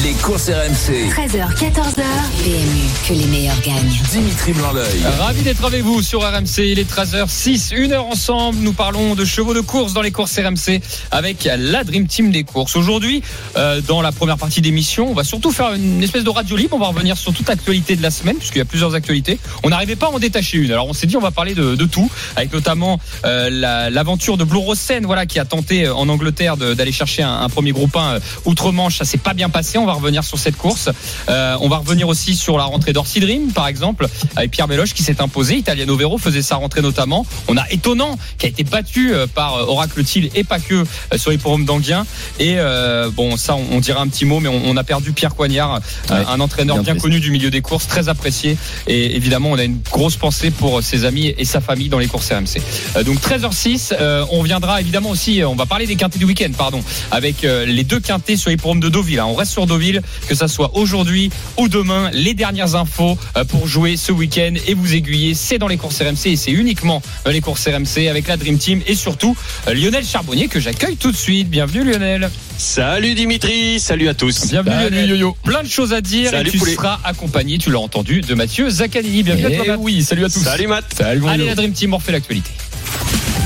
Les courses RMC. 13h, 14h. PMU, que les meilleurs gagnent. Dimitri blanc Ravi d'être avec vous sur RMC. Il est 13h06, une heure ensemble. Nous parlons de chevaux de course dans les courses RMC avec la Dream Team des courses. Aujourd'hui, euh, dans la première partie d'émission, on va surtout faire une espèce de radio libre. On va revenir sur toute actualité de la semaine, puisqu'il y a plusieurs actualités. On n'arrivait pas à en détacher une. Alors on s'est dit, on va parler de, de tout, avec notamment euh, la- l'aventure de Blue Rosen, voilà, qui a tenté euh, en Angleterre d'aller chercher un, un premier groupe 1 euh, outre-Manche. Ça s'est pas bien passé. On va revenir sur cette course. Euh, on va revenir aussi sur la rentrée d'Orsi Dream, par exemple, avec Pierre Beloche qui s'est imposé. Italiano Vero faisait sa rentrée notamment. On a étonnant qui a été battu euh, par euh, Oracle Thiel et pas que sur les forums d'Anguien. Et euh, bon, ça, on, on dira un petit mot, mais on, on a perdu Pierre Coignard, Ouais, un entraîneur bien connu du milieu des courses, très apprécié. Et évidemment, on a une grosse pensée pour ses amis et sa famille dans les courses RMC. Euh, donc 13h06, euh, on viendra évidemment aussi, on va parler des quintés du week-end, pardon, avec les deux quintés sur les forums de Deauville. hein. On reste sur Deauville, que ça soit aujourd'hui ou demain, les dernières infos euh, pour jouer ce week-end et vous aiguiller. C'est dans les courses RMC et c'est uniquement dans les courses RMC avec la Dream Team et surtout euh, Lionel Charbonnier que j'accueille tout de suite. Bienvenue Lionel. Salut Dimitri, salut à tous. Bienvenue Salut, Lionel. yo-yo. Plein de choses à dire Salut, et tu poulet. seras accompagné, tu l'as entendu, de Mathieu Zaccanini. Bienvenue à Eh toi. Matt. oui, salut à tous. Salut Matt. Salut Allez yo. la Dream Team, on refait l'actualité.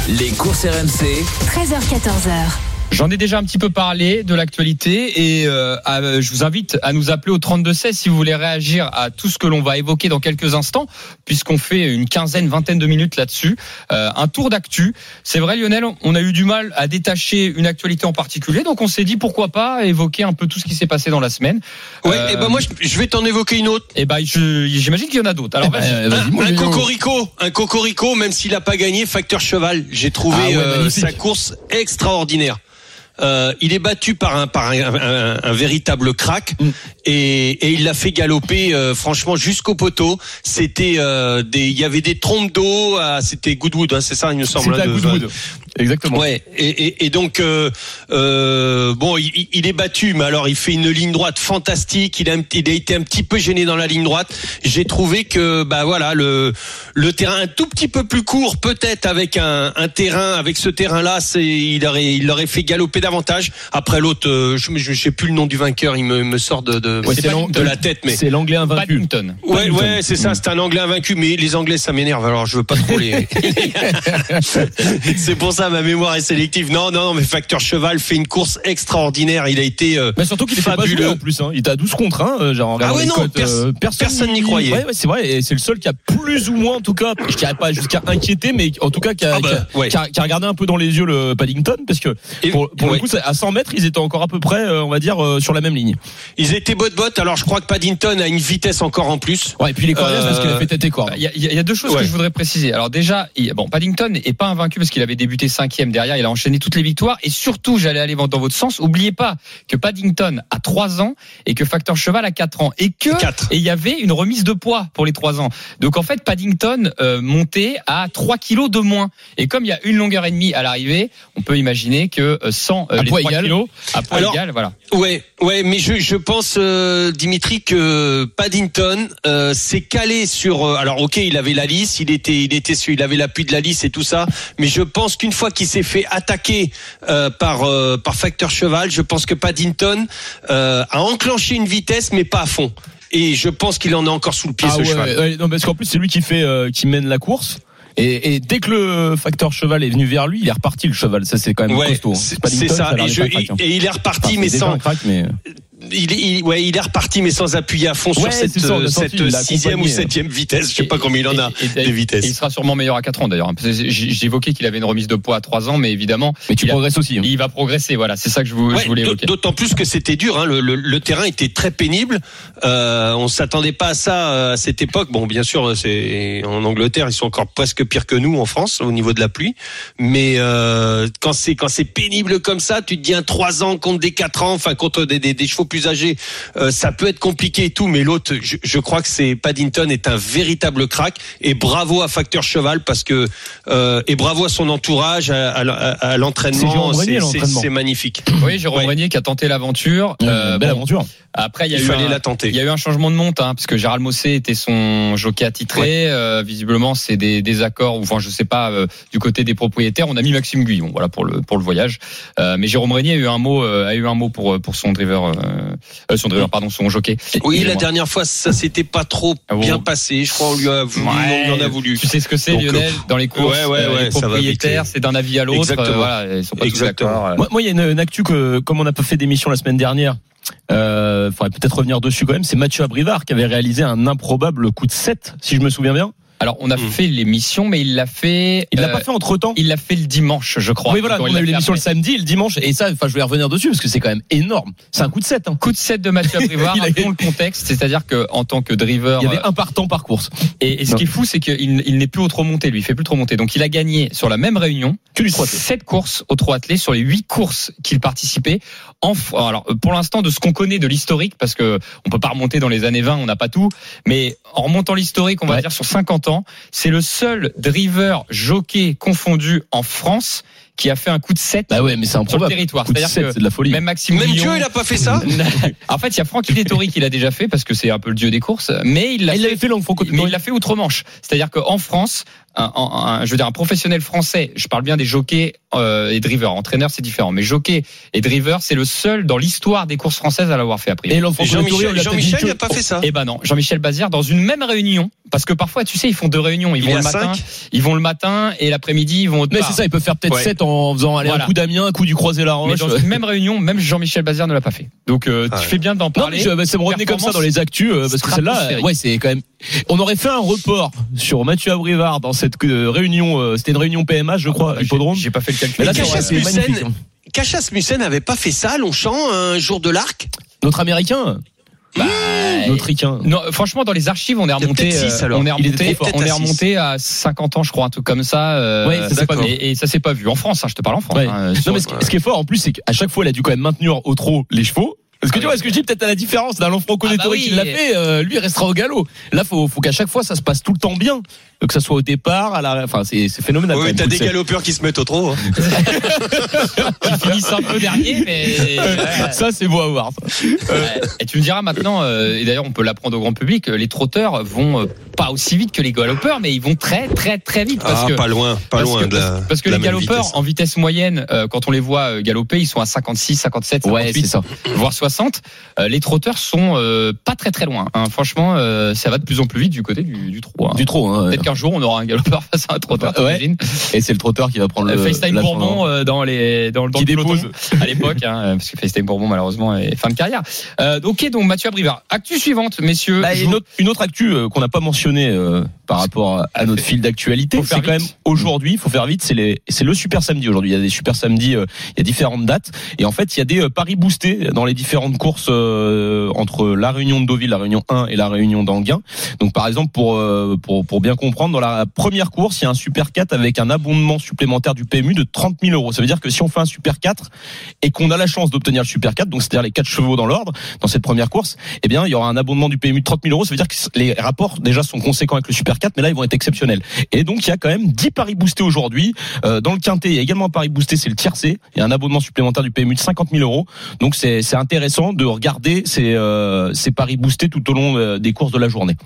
Les courses RMC. 13h, 14h. J'en ai déjà un petit peu parlé de l'actualité et euh, à- je vous invite à nous appeler au 32-16 si vous voulez réagir à tout ce que l'on va évoquer dans quelques instants, puisqu'on fait une quinzaine, vingtaine de minutes là-dessus. Euh, un tour d'actu. C'est vrai Lionel, on a eu du mal à détacher une actualité en particulier, donc on s'est dit pourquoi pas évoquer un peu tout ce qui s'est passé dans la semaine. Ouais, Euh, et ben moi je, je vais t'en évoquer une autre. et ben je- j'imagine qu'il y en a d'autres. Alors vas-y. Euh, vas-y, mon un yo-yo. cocorico, un cocorico, même s'il a pas gagné, facteur cheval. J'ai trouvé Ah ouais, euh, sa course extraordinaire. Euh, il est battu par un véritable crack Mm. Et, et il l'a fait galoper euh, franchement jusqu'au poteau. C'était euh, des il y avait des trompes d'eau. à- C'était Goodwood, hein, c'est ça il me semble. C'était hein, Goodwood. Exactement. Ouais, et, et, et donc euh, euh, bon, il, il est battu, mais alors il fait une ligne droite fantastique. Il a, il a été un petit peu gêné dans la ligne droite. J'ai trouvé que bah voilà le le terrain un tout petit peu plus court, peut-être avec un, un terrain avec ce terrain-là, c'est il aurait il aurait fait galoper davantage. Après l'autre, euh, je je sais plus le nom du vainqueur, il me, me sort de de, Ouais, c'est de la tête, mais C'est l'anglais invaincu. Paddington. Ouais, ouais, c'est ça, c'est un anglais invaincu, mais les anglais, ça m'énerve, alors je veux pas trop les. c'est pour ça, ma mémoire est sélective. Non, non, non, mais Facteur Cheval fait une course extraordinaire, il a été. euh, Mais surtout qu'il pas Fabuleux. joué en plus. Hein. Il était à 12 contre 1. euh, genre, en Ah ouais, non, pers- euh, personne n'y croyait. Ouais, ouais, c'est vrai. Et c'est le seul qui a plus ou moins, en tout cas, je dirais pas jusqu'à inquiéter, mais en tout cas qui a, Ah bah, qui a- ouais. qui a- qui a regardé un peu dans les yeux le Paddington, parce que pour, pour le coup, à 100 mètres, ils étaient encore à peu près, on va dire, sur la même ligne. Ils étaient bot bot, alors je crois que Paddington a une vitesse encore en plus. Ouais, et puis les Euh, parce qu'il a fait tête et. Il y, y a deux choses Ouais. que je voudrais préciser. Alors déjà, bon, Paddington est pas invaincu parce qu'il avait débuté cinquième derrière, il a enchaîné toutes les victoires et surtout, j'allais aller dans votre sens. Oubliez pas que Paddington a 3 ans et que Facteur Cheval a 4 ans et que Quatre. et il y avait une remise de poids pour les 3 ans. Donc en fait, Paddington euh, montait à 3 kilos de moins. Et comme il y a une longueur et demie à l'arrivée, on peut imaginer que euh, sans euh, À les poids 3 égal. kilos, à poids Alors, égal, voilà. Ouais, ouais, mais je, je pense, euh, Dimitri, que Paddington euh, s'est calé sur. euh, alors, ok, il avait la lisse, il était, il était, il avait l'appui de la lisse et tout ça, mais je pense qu'une fois qu'il s'est fait attaquer euh, par euh, par Facteur Cheval, je pense que Paddington euh, a enclenché une vitesse, mais pas à fond. Et je pense qu'il en a encore sous le pied Ah ce ouais, cheval. ouais, non, parce qu'en plus, c'est lui qui fait, euh, qui mène la course. Et, et dès que le facteur cheval est venu vers lui, il est reparti le cheval. Ça, c'est quand même Ouais, costaud. hein. c'est ça. Et, je- hein. et il est reparti, Enfin, mais sans. crack, mais Il, est- il- ouais, il est reparti, mais sans appuyer à fond Ouais, sur cette, ça, euh, cette sixième ou accompagné. septième vitesse. Je sais pas combien il en a Et- et- des vitesses. il sera sûrement meilleur à 4 ans d'ailleurs. J'ai évoqué qu'il avait une remise de poids à 3 ans, mais évidemment, mais tu il, a- progresses aussi. hein. il va progresser. Voilà, c'est ça que je, vous, Ouais, je voulais évoquer. D'autant plus que c'était dur. Hein, le, le- le terrain était très pénible. Euh, on s'attendait pas à ça euh, à cette époque. Bon, bien sûr, c'est en Angleterre, ils sont encore presque pires que nous en France au niveau de la pluie. Mais euh, quand c'est quand c'est pénible comme ça, tu te dis un 3 ans contre des 4 ans, enfin contre des, des, des chevaux plus plus âgé, euh, ça peut être compliqué et tout, mais l'autre, je, je crois que c'est Paddington est un véritable crack et bravo à Facteur Cheval parce que euh, et bravo à son entourage, à, à- à l'entraînement, c'est- magnifique. Oui, Jérôme Ouais. Qui a tenté l'aventure. Euh, Euh, belle bon, aventure. Après, il y a Il eu fallait un- la tenter. Il y a eu un changement de monte, hein, parce que Gérald Mossé était son jockey attitré. Euh, visiblement, c'est des désaccords, ou enfin, je sais pas, euh, du côté des propriétaires. On a mis Maxime Guyon, voilà pour le pour le voyage. Euh, mais Jérôme Régnier a eu un mot, euh, a eu un mot pour pour son driver, euh, euh, son driver, pardon, son jockey. Oui, la dernière fois, ça s'était pas trop Ah bon bien passé. Je crois on lui a voulu, Ouais, on lui en a voulu. Tu sais ce que c'est, Lionel, dans les courses. ouais, ouais, euh, ouais, les propriétaires, c'est d'un avis à l'autre. Exactement. euh, voilà, ils sont pas tous Exactement. d'accord. euh. Moi, moi, il y a une, une actu que, comme on n'a pas fait d'émission la semaine dernière, euh, faudrait peut-être revenir dessus quand même. C'est Mathieu Abrivard qui avait réalisé un improbable coup de 7, si je me souviens bien. Alors, on a Mm. fait l'émission, mais il l'a fait. Il l'a euh, pas fait entre temps. Il l'a fait le dimanche, je crois. Oui, voilà, on il a eu fait l'émission le samedi et le dimanche. Et ça, enfin, je vais revenir dessus parce que c'est quand même énorme. C'est un coup de 7. Hein. Coup de 7 de Mathieu Abrivard, a- rappelons le contexte, c'est-à-dire que en tant que driver, Il y avait un partant par course. et, et ce qui est fou, c'est qu'il il n'est plus au trop monté, lui, il fait plus trop monté. Donc il a gagné sur la même réunion Que du trois attelé. 7 courses au trop attelé sur les 8 courses qu'il participait. En, alors pour l'instant de ce qu'on connaît de l'historique, parce que on peut pas remonter dans les années 20, on n'a pas tout, mais en remontant l'historique, on va Ouais. dire sur 50 ans, c'est le seul driver jockey confondu en France qui a fait un coup de 7 Bah ouais, mais c'est le territoire. Coup de C'est-à-dire 7, que c'est de la folie. même Maxime Même Dieu, il a pas fait ça. en fait, il y a Francky Dettori qui l'a déjà fait parce que c'est un peu le dieu des courses, mais il l'a il fait, l'avait fait longue franco mais il l'a fait outre-Manche. C'est-à-dire qu'en France, un, un- un- je veux dire un professionnel français, je parle bien des jockeys euh, et drivers, entraîneurs c'est différent, mais jockey et driver c'est le seul dans l'histoire des courses françaises à l'avoir fait après. Et l'enfant Jean-Michel, Jean-Michel, il a pas fait ça. Eh ben non, Jean-Michel Bazir dans une même réunion, parce que parfois tu sais ils font deux réunions, ils Il vont le matin, cinq. ils vont le matin et l'après-midi ils vont autre Mais c'est ça, il peut faire peut-être Ouais. 7 en faisant aller Voilà. un coup d'Amiens, un coup du croisé la Mais roche. dans une même réunion, même Jean-Michel Bazir ne l'a pas fait. Donc euh, Ah tu fais bien d'en Non, parler. mais je- bah, ça me revenait comme ça dans les actus, euh, parce que celle-là, ouais, c'est quand même. On aurait fait un report sur Mathieu Abrivard dans cette euh, réunion. euh, C'était une réunion PMA, je crois, Ah, hippodrome. J'ai pas fait le calcul. Mais là, Cachas Mussen, hein. Cachas Mussen avait pas fait ça à Longchamp un jour de l'arc. Notre américain, Bah, notre ricain. Non, franchement, dans les archives, on est remonté, six, euh, alors. on est remonté, on est à remonté à 50 ans, je crois, un truc comme ça. euh, Ouais, ça pas vu. Et, et ça s'est pas vu en France. hein, je te parle en France. Ouais. hein, Non, sur- mais ce, qui- ce qui est fort en plus, c'est qu'à chaque fois, il a dû quand même maintenir au trot les chevaux. Parce que tu vois, ce que je dis peut-être à la différence d'un Franco Ah bah oui. qui l'a fait, euh, lui il restera au galop. Là, faut, faut qu'à chaque fois ça se passe tout le temps bien, que ça soit au départ, à la, enfin c'est c'est phénoménal. Oui, t'as des galopeurs qui se mettent au trot. hein. Ils finissent un peu dernier, mais. ouais. Ça c'est beau à voir. ça. Ouais. Et tu me diras maintenant, euh, et d'ailleurs on peut l'apprendre au grand public, euh, les trotteurs vont euh, pas aussi vite que les galopeurs, mais ils vont très très très vite parce Ah, que pas loin, pas parce loin que, de la. parce que de les galopeurs vitesse. en vitesse moyenne, euh, quand on les voit euh, galoper, ils sont à 56, 57, 58, Ouais, c'est ça. voire 60. Euh, les trotteurs sont euh, pas très très loin. hein. Franchement, euh, ça va de plus en plus vite du côté du, du trot. hein. Du trot. Hein. Peut-être qu'un jour on aura un galopeur face à un trotteur. Ouais. t'imagines Et c'est le trotteur qui va prendre le. FaceTime Bourbon euh, dans les dans, dans Qui le dépose. à l'époque, parce que FaceTime Bourbon malheureusement est fin de carrière. Euh, ok, donc Mathieu Abrivard. Actu suivante, messieurs. Bah, une, autre, une autre actu euh, qu'on n'a pas mentionnée euh, par rapport à- notre fil d'actualité, c'est quand même aujourd'hui, il faut faire vite, c'est les- le super samedi aujourd'hui. Il y a des super samedis, euh, il y a différentes dates, et en fait il y a des euh, paris boostés dans les différentes courses euh, entre la Réunion de Deauville, la Réunion 1 et la Réunion d'Anguin. Donc par exemple pour pour pour bien comprendre, dans la première course il y a un super 4 avec un abondement supplémentaire du PMU de 30 000 euros. Ça veut dire que si on fait un super 4 et qu'on a la chance d'obtenir le super 4, donc c'est-à-dire les quatre chevaux dans l'ordre dans cette première course, eh bien, il y aura un abondement du PMU de 30 000 euros. Ça veut dire que les rapports déjà sont conséquents avec le Super 4, mais là, ils vont être exceptionnels. Et donc, il y a quand même 10 paris boostés aujourd'hui. Euh, dans le quintet, il y a également un pari boosté, c'est le tiercé. Il y a un abonnement supplémentaire du PMU de 50 000 euros. Donc, c'est c'est intéressant de regarder ces, euh, ces paris boostés tout au long euh, des courses de la journée.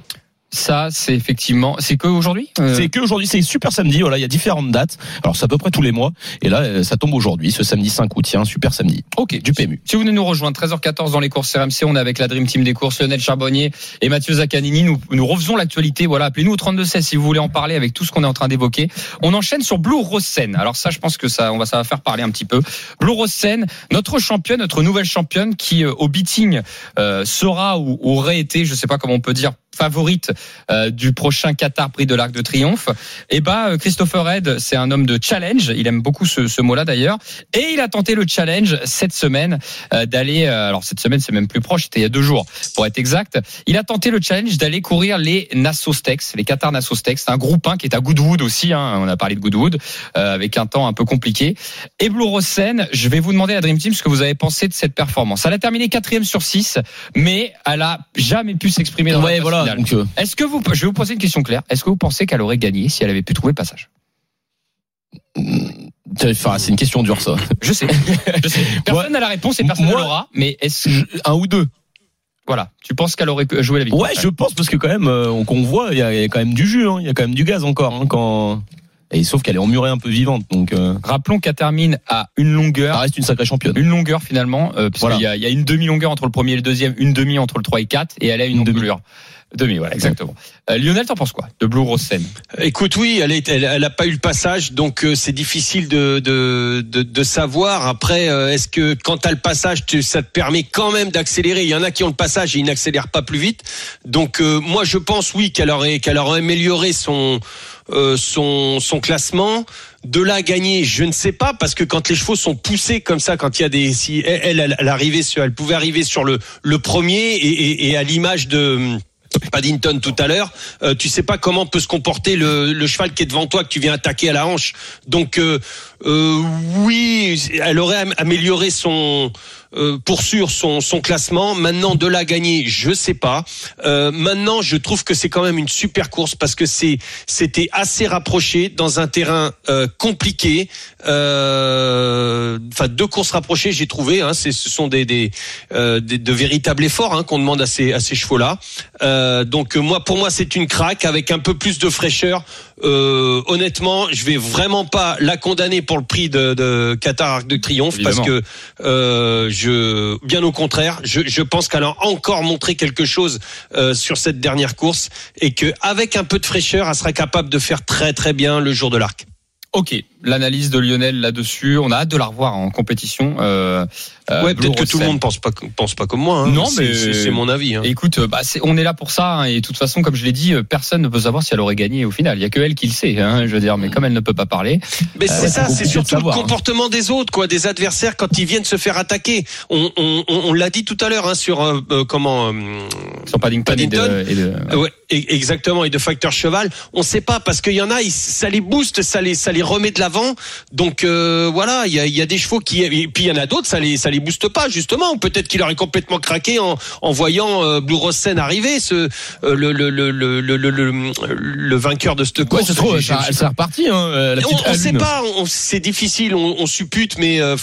Ça, c'est effectivement, c'est que aujourd'hui. Euh, C'est que aujourd'hui, c'est super samedi. Voilà, il y a différentes dates. Alors, c'est à peu près tous les mois. Et là, euh, ça tombe aujourd'hui, ce samedi 5 août. Un super samedi. Ok, Du PMU. Si vous venez nous rejoindre, 13h14 dans les courses RMC, on est avec la Dream Team des courses, Lionel Charbonnier et Mathieu Zaccanini. Nous, nous refaisons l'actualité. Voilà, appelez-nous au 3216 si vous voulez en parler avec tout ce qu'on est en train d'évoquer. On enchaîne sur Blue Rosen. Alors ça, je pense que ça, on va, ça va faire parler un petit peu. Blue Rosen, notre championne, notre nouvelle championne qui, euh, au beating, euh, sera ou aurait été, je sais pas comment on peut dire, favorite euh, du prochain Qatar Prix de l'Arc de Triomphe. Et bah Christopher Red, c'est un homme de challenge. Il aime beaucoup ce, ce mot-là d'ailleurs. Et il a tenté le challenge cette semaine euh, d'aller. euh, alors cette semaine, c'est même plus proche. C'était il y a deux jours, pour être exact. Il a tenté le challenge d'aller courir les Nassau Steaks, les Qatar. C'est un groupe 1 qui est à Goodwood aussi. Hein, on a parlé de Goodwood euh, avec un temps un peu compliqué. Et Blue Rosen, je vais vous demander à Dream Team ce que vous avez pensé de cette performance. Elle a terminé quatrième sur 6, mais elle a jamais pu s'exprimer dans Ouais, la voilà. Donc, euh, Est-ce que vous, je vais vous poser une question claire. Est-ce que vous pensez qu'elle aurait gagné si elle avait pu trouver le passage? Enfin, c'est une question dure, ça. Je sais. Je sais. Personne n'a la réponse et personne ne l'aura. Mais est-ce Un ou deux. voilà, tu penses qu'elle aurait jouer la victoire? Ouais, je pense parce que quand même, euh, qu'on voit, il y, a quand même du jus, hein. il y a quand même du gaz encore. Hein, quand... Et sauf qu'elle est emmurée un peu vivante, donc euh, Rappelons qu'elle termine à une longueur. ça reste une sacrée championne. Une longueur finalement, euh, parce Voilà. qu'il y a, il y a une demi-longueur entre le premier et le deuxième, une demi entre le 3 et 4, et elle a une, Une demi. longueur. Demi, voilà, exactement. Euh, Lionel, t'en penses quoi de Blue Rose Sen Écoute, oui, elle, est, elle, elle a pas eu le passage, donc euh, c'est difficile de, de, de, de savoir. Après, euh, est-ce que quand t'as le passage, tu, ça te permet quand même d'accélérer? Il y en a qui ont le passage et ils n'accélèrent pas plus vite. Donc euh, moi, je pense oui qu'elle aurait qu'elle aurait amélioré son euh, son son classement. De là à gagner, je ne sais pas parce que quand les chevaux sont poussés comme ça, quand il y a des si elle elle, elle arrivait sur, elle pouvait arriver sur le le premier et, et, et à l'image de Paddington tout à l'heure, euh, tu sais pas comment peut se comporter le, cheval qui est devant toi que tu viens attaquer à la hanche. Donc euh, euh, oui, elle aurait am- amélioré son euh, pour sûr son, son classement. Maintenant de la gagner, je sais pas. Euh, maintenant, je trouve que c'est quand même une super course parce que c'est c'était assez rapproché dans un terrain euh, compliqué. Euh, Enfin, deux courses rapprochées, j'ai trouvé. Hein, c'est- ce sont des, des, euh, des- de véritables efforts hein, qu'on demande à ces, à ces chevaux-là. Euh, donc moi, pour moi, c'est une craque avec un peu plus de fraîcheur. Euh, honnêtement, je vais vraiment pas la condamner pour le prix de, de Qatar Arc de Triomphe Évidemment. parce que euh, je, bien au contraire, je, je pense qu'elle a encore montré quelque chose euh, sur cette dernière course et que avec un peu de fraîcheur, elle sera capable de faire très très bien le jour de l'arc. Ok, l'analyse de Lionel là-dessus, on a hâte de la revoir en compétition. Euh, euh, ouais, Blue peut-être que tout le monde pense pas pense pas comme moi. Hein. Non, mais- c'est mon avis. Hein. Écoute, euh, bah, c'est- on est là pour ça, hein, et de toute façon, comme je l'ai dit, euh, personne ne peut savoir si elle aurait gagné au final. Il y a que elle qui le sait, hein, je veux dire. Mais comme elle ne peut pas parler, Mais c'est ça, c'est surtout savoir, le hein. comportement des autres, quoi, des adversaires quand ils viennent se faire attaquer. On, on, on, on l'a dit tout à l'heure hein, sur euh, euh, comment. euh, sur Paddington, et de- Paddington. et de, Euh, Ouais, e- exactement. Et de facteur cheval, on sait pas parce qu'il y en a, ça les booste, ça les, ça les remet de l'avant. Donc euh, voilà, il y a, y a des chevaux qui, et puis il y en a d'autres, ça les, ça les booste pas justement. Peut-être qu'il aurait complètement craqué en, en voyant euh, Blue Rosen arriver, ce euh, le, le, le, le, le, le, le- le vainqueur de cette Ouais, course. se trouve, J'ai- ça- repartie, hein, euh, la on, on sait pas, on- c'est difficile, on, on suppute, mais euh,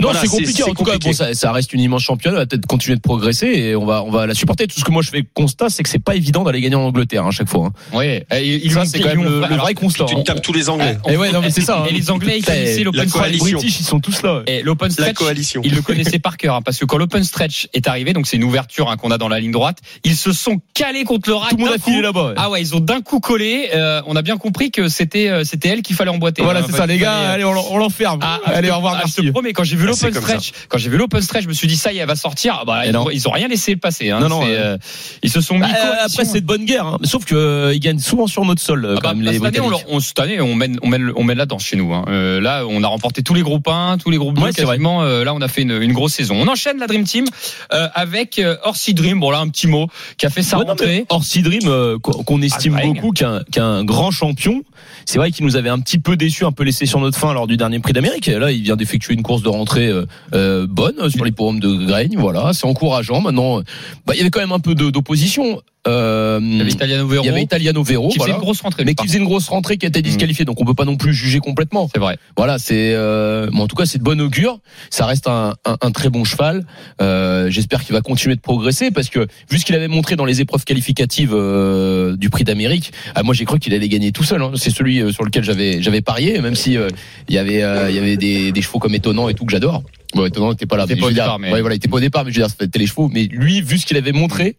Non, voilà, c'est compliqué. En tout cas, bon, ça, ça reste une immense championne. Elle va peut-être continuer de progresser et on va, on va la supporter. Tout ce que moi je fais constat, c'est que c'est pas évident d'aller gagner en Angleterre hein, à chaque fois. hein. Ouais, et ils Ça, c'est quand même le, le alors, vrai constat. tu hein. tapes tous les Anglais. Et ouais, non, mais c'est ça. hein. Et les Anglais, ils connaissaient l'open. Les British, ils sont tous là. ouais. Et l'open La stretch, coalition. ils le connaissaient par cœur, hein, parce que quand l'open stretch est arrivé, donc c'est une ouverture hein, qu'on a dans la ligne droite, ils se sont calés contre le rack. Tout le monde a filé là-bas. ouais. Ah ouais, ils ont d'un coup collé. euh, on a bien compris que c'était euh, c'était elle qu'il fallait emboîter. Voilà, c'est ça, les gars. fallait, euh, Allez, on l'en- on l'enferme. Ah, Allez, je- au revoir, ah, Je te merci. promets, quand j'ai vu Ah, l'open ça. stretch, quand j'ai vu l'open stretch, je me suis dit ça y est, elle va sortir. Ah Bah, ils, ont, ils ont rien laissé passer. Hein. Non, non, euh, ils se sont mis. Bah, coalition. après, c'est de bonne guerre. hein. Sauf que euh, ils gagnent souvent sur notre sol, Ah bah, bah, cette, année, on, mène, on mène, on mène la danse chez nous. Hein. Là, on a remporté tous les groupes 1, tous les groupes 2 Ouais, c'est vrai. quasiment. Euh, là, on a fait une, une grosse saison. On enchaîne la Dream Team euh, avec euh, Orsi Dream. Bon là, un petit mot qui a fait sa Ouais, rentrée. Orsi Dream, euh, qu'on estime Ah, beaucoup, qu'un qu'un grand champion. C'est vrai qu'il nous avait un petit peu déçu, un peu laissé sur notre fin lors du dernier Prix d'Amérique. Et Là, il vient d'effectuer une course de rentrée euh, euh, bonne sur les forums de Graigne. Voilà, c'est encourageant. Maintenant, euh, bah, il y avait quand même un peu d'opposition. Euh, Il y avait Italiano Vero il y avait Italiano Vero, qui voilà. faisait une grosse rentrée. mais qui faisait une grosse rentrée qui a été disqualifié, donc on peut pas non plus juger complètement. C'est vrai. Voilà, c'est euh, mais en tout cas c'est de bon augure. Ça reste un, un, un très bon cheval. Euh, J'espère qu'il va continuer de progresser parce que vu ce qu'il avait montré dans les épreuves qualificatives euh, du Prix d'Amérique, ah, moi j'ai cru qu'il allait gagner tout seul. hein. C'est celui euh, sur lequel j'avais j'avais parié, même si euh, il y avait euh, il y avait des, des chevaux comme étonnant et tout que j'adore. Bon, étonnant n'était pas là. Il était pas au départ, mais- ouais, voilà, il était pas au départ, mais je veux dire c'était les chevaux. Mais lui, vu ce qu'il avait montré,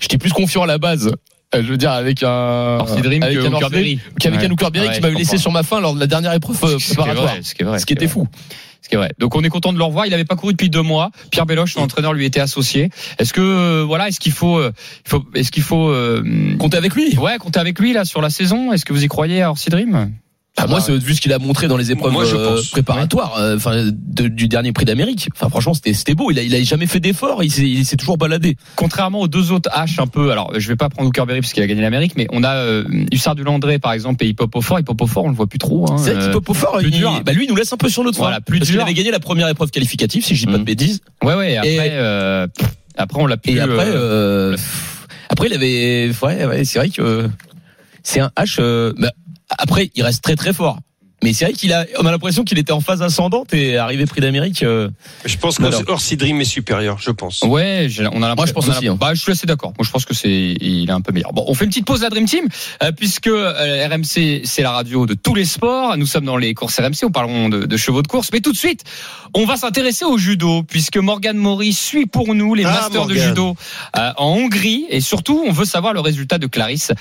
j'étais plus confiant à la base Euh, Je veux dire avec un Dream avec un Berry. Qu'avec Ouais. un Berry Ouais, qui m'avait laissé sur ma fin lors de la dernière épreuve Ce qui est préparatoire. vrai, ce qui vrai, Ce qui était fou. Ce qui est vrai. Donc on est content de le revoir. Il n'avait pas couru depuis deux mois. Pierre Béloche, son entraîneur, lui était associé. Est-ce que euh, voilà, est-ce qu'il faut, euh, faut, est-ce qu'il faut, euh, Comptez avec lui? ouais, compter avec lui là sur la saison? Est-ce que vous y croyez à Orsi Dream? Ah, moi, c'est vu ce qu'il a montré dans les épreuves Moi, je euh, pense. préparatoires, euh, enfin de- du dernier prix d'Amérique. Enfin, franchement, c'était c'était beau. Il a, il a jamais fait d'effort. Il s'est il s'est toujours baladé. Contrairement aux deux autres H un peu, alors je vais pas prendre Berry parce qu'il a gagné l'Amérique, mais on a euh, Hussard du Landré par exemple et Hippopofort. Hippopofort, on le voit plus trop. Hein, C'est vrai euh, qu'Hippo fort, plus il, dur. bah lui, il nous laisse un peu sur notre Voilà, plus Parce dur. avait gagné la première épreuve qualificative, si je dis pas de Mm. bêtises. ouais, ouais. Après, Et- euh, après on l'a plus. Et après, euh, après, il avait, ouais, ouais, c'est vrai que c'est un H. bah, après, il reste très très fort. Mais c'est vrai qu'il a, on a l'impression qu'il était en phase ascendante et arrivé prix d'Amérique. euh, Je pense qu'Orsi Dream est supérieur, je pense. Ouais, on a l'impression. Moi, je pense aussi, la- hein. Bah, je suis assez d'accord. Moi, je pense que c'est, il est un peu meilleur. Bon, on fait une petite pause à Dream Team, euh, puisque euh, RMC, c'est la radio de tous les sports. Nous sommes dans les courses RMC. On parlerons de, de chevaux de course, mais tout de suite, on va s'intéresser au judo, puisque Morgan Mori suit pour nous les Ah, masters de judo euh, en Hongrie, et surtout, on veut savoir le résultat de Clarisse.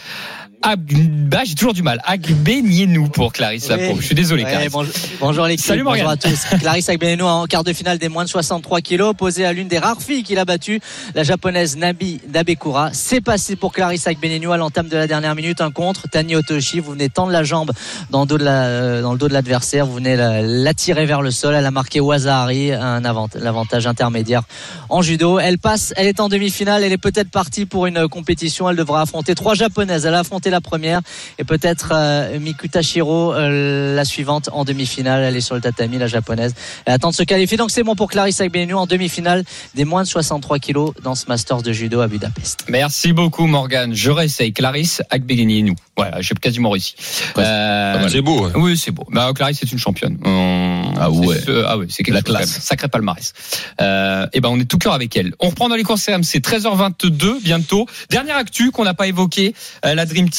Ag- bah, j'ai toujours du mal. Agbenienou pour Clarisse Oui. Je suis désolé, Ouais, Clarisse. bonjour, bonjour l'équipe. Salut, bonjour Morgane. à tous. Clarisse Agbeneno en quart de finale des moins de 63 kilos, opposée à l'une des rares filles qu'il a battues, la japonaise Nabi Dabekura. C'est passé pour Clarisse Agbeneno à l'entame de la dernière minute. Un contre. Tani Otoshi, vous venez tendre la jambe dans le dos de la, euh, dans le dos de l'adversaire. Vous venez la- l'attirer vers le sol. Elle a marqué Wazahari, un avant, l'avantage intermédiaire en judo. Elle passe, elle est en demi-finale. Elle est peut-être partie pour une compétition. Elle devra affronter trois japonaises. Elle a affronté la première et peut-être euh, Mikuta Shiro euh, la suivante en demi-finale. Elle est sur le tatami, la japonaise. Elle attend de se qualifier. Donc c'est bon pour Clarisse Agbenienou en demi-finale des moins de 63 kilos dans ce Masters de judo à Budapest. Merci beaucoup, Morgane. Je réessaye. Clarisse Agbenienou. Voilà, j'ai quasiment réussi. Euh, C'est beau. hein. Oui, c'est beau. Bah, Clarisse est une championne. On- Ah ouais. c'est- ah ouais, c'est quelque La chose, classe. Sacré palmarès. Euh, et ben, on est tout cœur avec elle. On reprend dans les courses CMC 13h22 bientôt. Dernière actu qu'on n'a pas évoqué, euh, la Dream Team.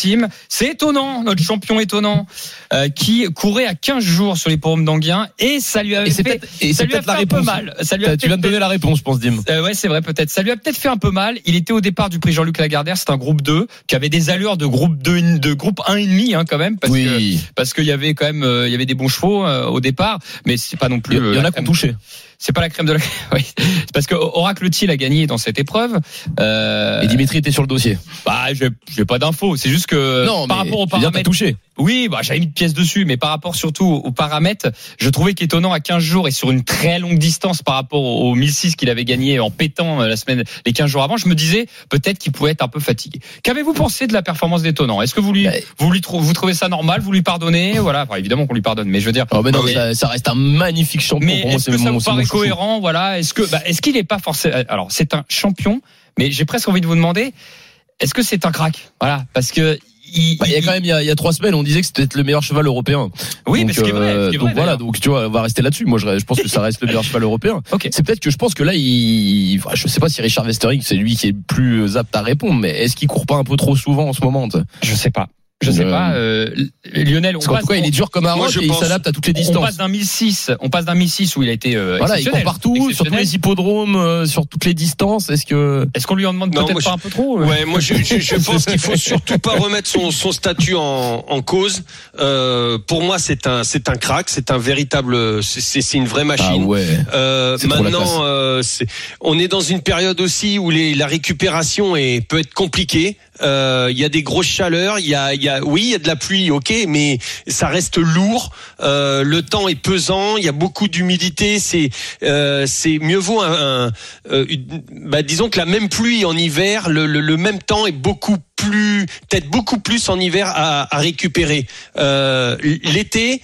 C'est étonnant, notre champion étonnant, euh, qui courait à 15 jours sur les pommes d'Anguien et ça lui Et c'est fait, et ça lui a peut-être la fait un peu mal. Ça lui a Tu viens de donner la réponse, je pense, Dim. euh, ouais, c'est vrai, peut-être. Ça lui a peut-être fait un peu mal. Il était au départ du prix Jean-Luc Lagardère. C'est un groupe 2 qui avait des allures de groupe 2, de groupe 1 et demi, hein, quand même. Parce que, Oui. parce qu'il y avait quand même, euh, il y avait des bons chevaux au départ, mais c'est pas non plus. Il y, en a qui ont touché. C'est pas la crème de la. oui. C'est parce que Oracle Thiel a gagné dans cette épreuve. Euh, Et Dimitri était sur le dossier. bah, j'ai j'ai pas d'infos. C'est juste que non, par mais rapport aux paramètres. touché. Oui, bah, j'avais mis de pièces dessus, mais par rapport surtout aux paramètres, je trouvais qu'étonnant à 15 jours et sur une très longue distance par rapport au 1006 qu'il avait gagné en pétant euh, la semaine, les 15 jours avant, je me disais peut-être qu'il pouvait être un peu fatigué. Qu'avez-vous pensé de la performance d'étonnant? Est-ce que vous lui, Bah, vous lui trouvez, vous trouvez ça normal? Vous lui pardonnez? Voilà, enfin, évidemment qu'on lui pardonne, mais je veux dire. Oh, mais non, Mais- ça, ça reste un magnifique champion. mais Pour moi, c'est mon- cohérent Voilà. Est-ce que, bah, est-ce qu'il n'est pas forcément Alors, c'est un champion, mais j'ai presque envie de vous demander, est-ce que c'est un crack Voilà, parce que il, Bah, il y a quand même il y a, il y a trois semaines, on disait que c'était le meilleur cheval européen. Oui, donc, mais ce qui est vrai, ce qui est donc vrai, voilà, donc tu vois, on va rester là-dessus. Moi, je, je pense que ça reste le meilleur cheval européen. Ok. C'est peut-être que je pense que là, il, enfin, je sais pas si Richard Westering, c'est lui qui est le plus apte à répondre, mais est-ce qu'il court pas un peu trop souvent en ce moment Je sais pas. Je sais Euh, pas. euh, Lionel, on passe, tout cas, il est dur comme un Moi, roc je et il s'adapte à toutes les on distances. passe d'un 1006, on passe d'un 1006 où il a été euh, Voilà, il court partout, sur tous les hippodromes, euh, sur toutes les distances. Est-ce que Est-ce qu'on lui en demande peut-être pas je- un peu trop euh Ouais, moi je, je, je pense qu'il faut surtout pas remettre son, son statut en, en cause. Euh, pour moi, c'est un c'est un crack, c'est un véritable, c'est- c'est c'est une vraie ah machine. ouais, Euh, la classe. maintenant, euh, c'est- on est dans une période aussi où les, la récupération est, peut être compliquée. Euh, Il y a des grosses chaleurs, il y a, y a, oui, il y a de la pluie, ok, mais ça reste lourd. Euh, le temps est pesant, il y a beaucoup d'humidité. C'est, euh, c'est mieux vaut un, un- euh, bah, disons que la même pluie en hiver, le, le, le même temps est beaucoup plus, peut-être beaucoup plus en hiver à, à récupérer. Euh, L'été.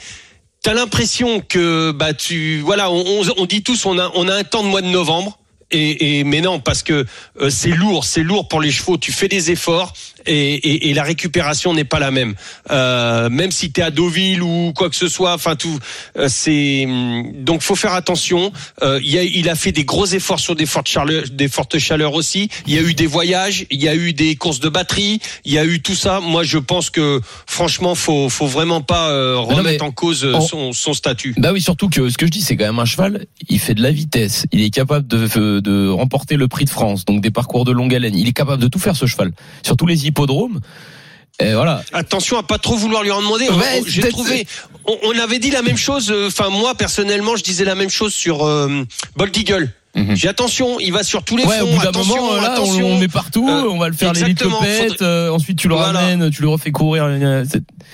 T'as l'impression que bah tu voilà on, on, on dit tous on a on a un temps de mois de novembre et, mais non parce que euh, c'est lourd c'est lourd pour les chevaux. Tu fais des efforts et, et, et la récupération n'est pas la même euh, même si tu es à Deauville ou quoi que ce soit enfin tout euh, c'est hum, donc faut faire attention euh, il, a, il a fait des gros efforts sur des fortes chaleurs des fortes chaleurs aussi il y a eu des voyages il y a eu des courses de batterie il y a eu tout ça moi je pense que franchement faut faut vraiment pas euh, non, remettre mais en cause euh, son, son statut Bah oui, surtout que ce que je dis, c'est quand même un cheval. Il fait de la vitesse. Il est capable de, de remporter le Prix de France, donc des parcours de longue haleine. Il est capable de tout faire ce cheval sur tous les Et voilà. Attention à pas trop vouloir lui en demander. Ouais, On- J'ai peut-être- trouvé. On, on avait dit la même chose. euh, Enfin, moi personnellement, je disais la même chose sur euh, Bold Eagle. Mhm. J'ai attention, il va sur tous les Ouais, fronts. au bout d'un attention, moment, là, on, attention. on met partout, Euh, on va le faire l'élite le exactement, pète, faudrait- euh, ensuite tu le Voilà. ramènes, tu le refais courir. euh,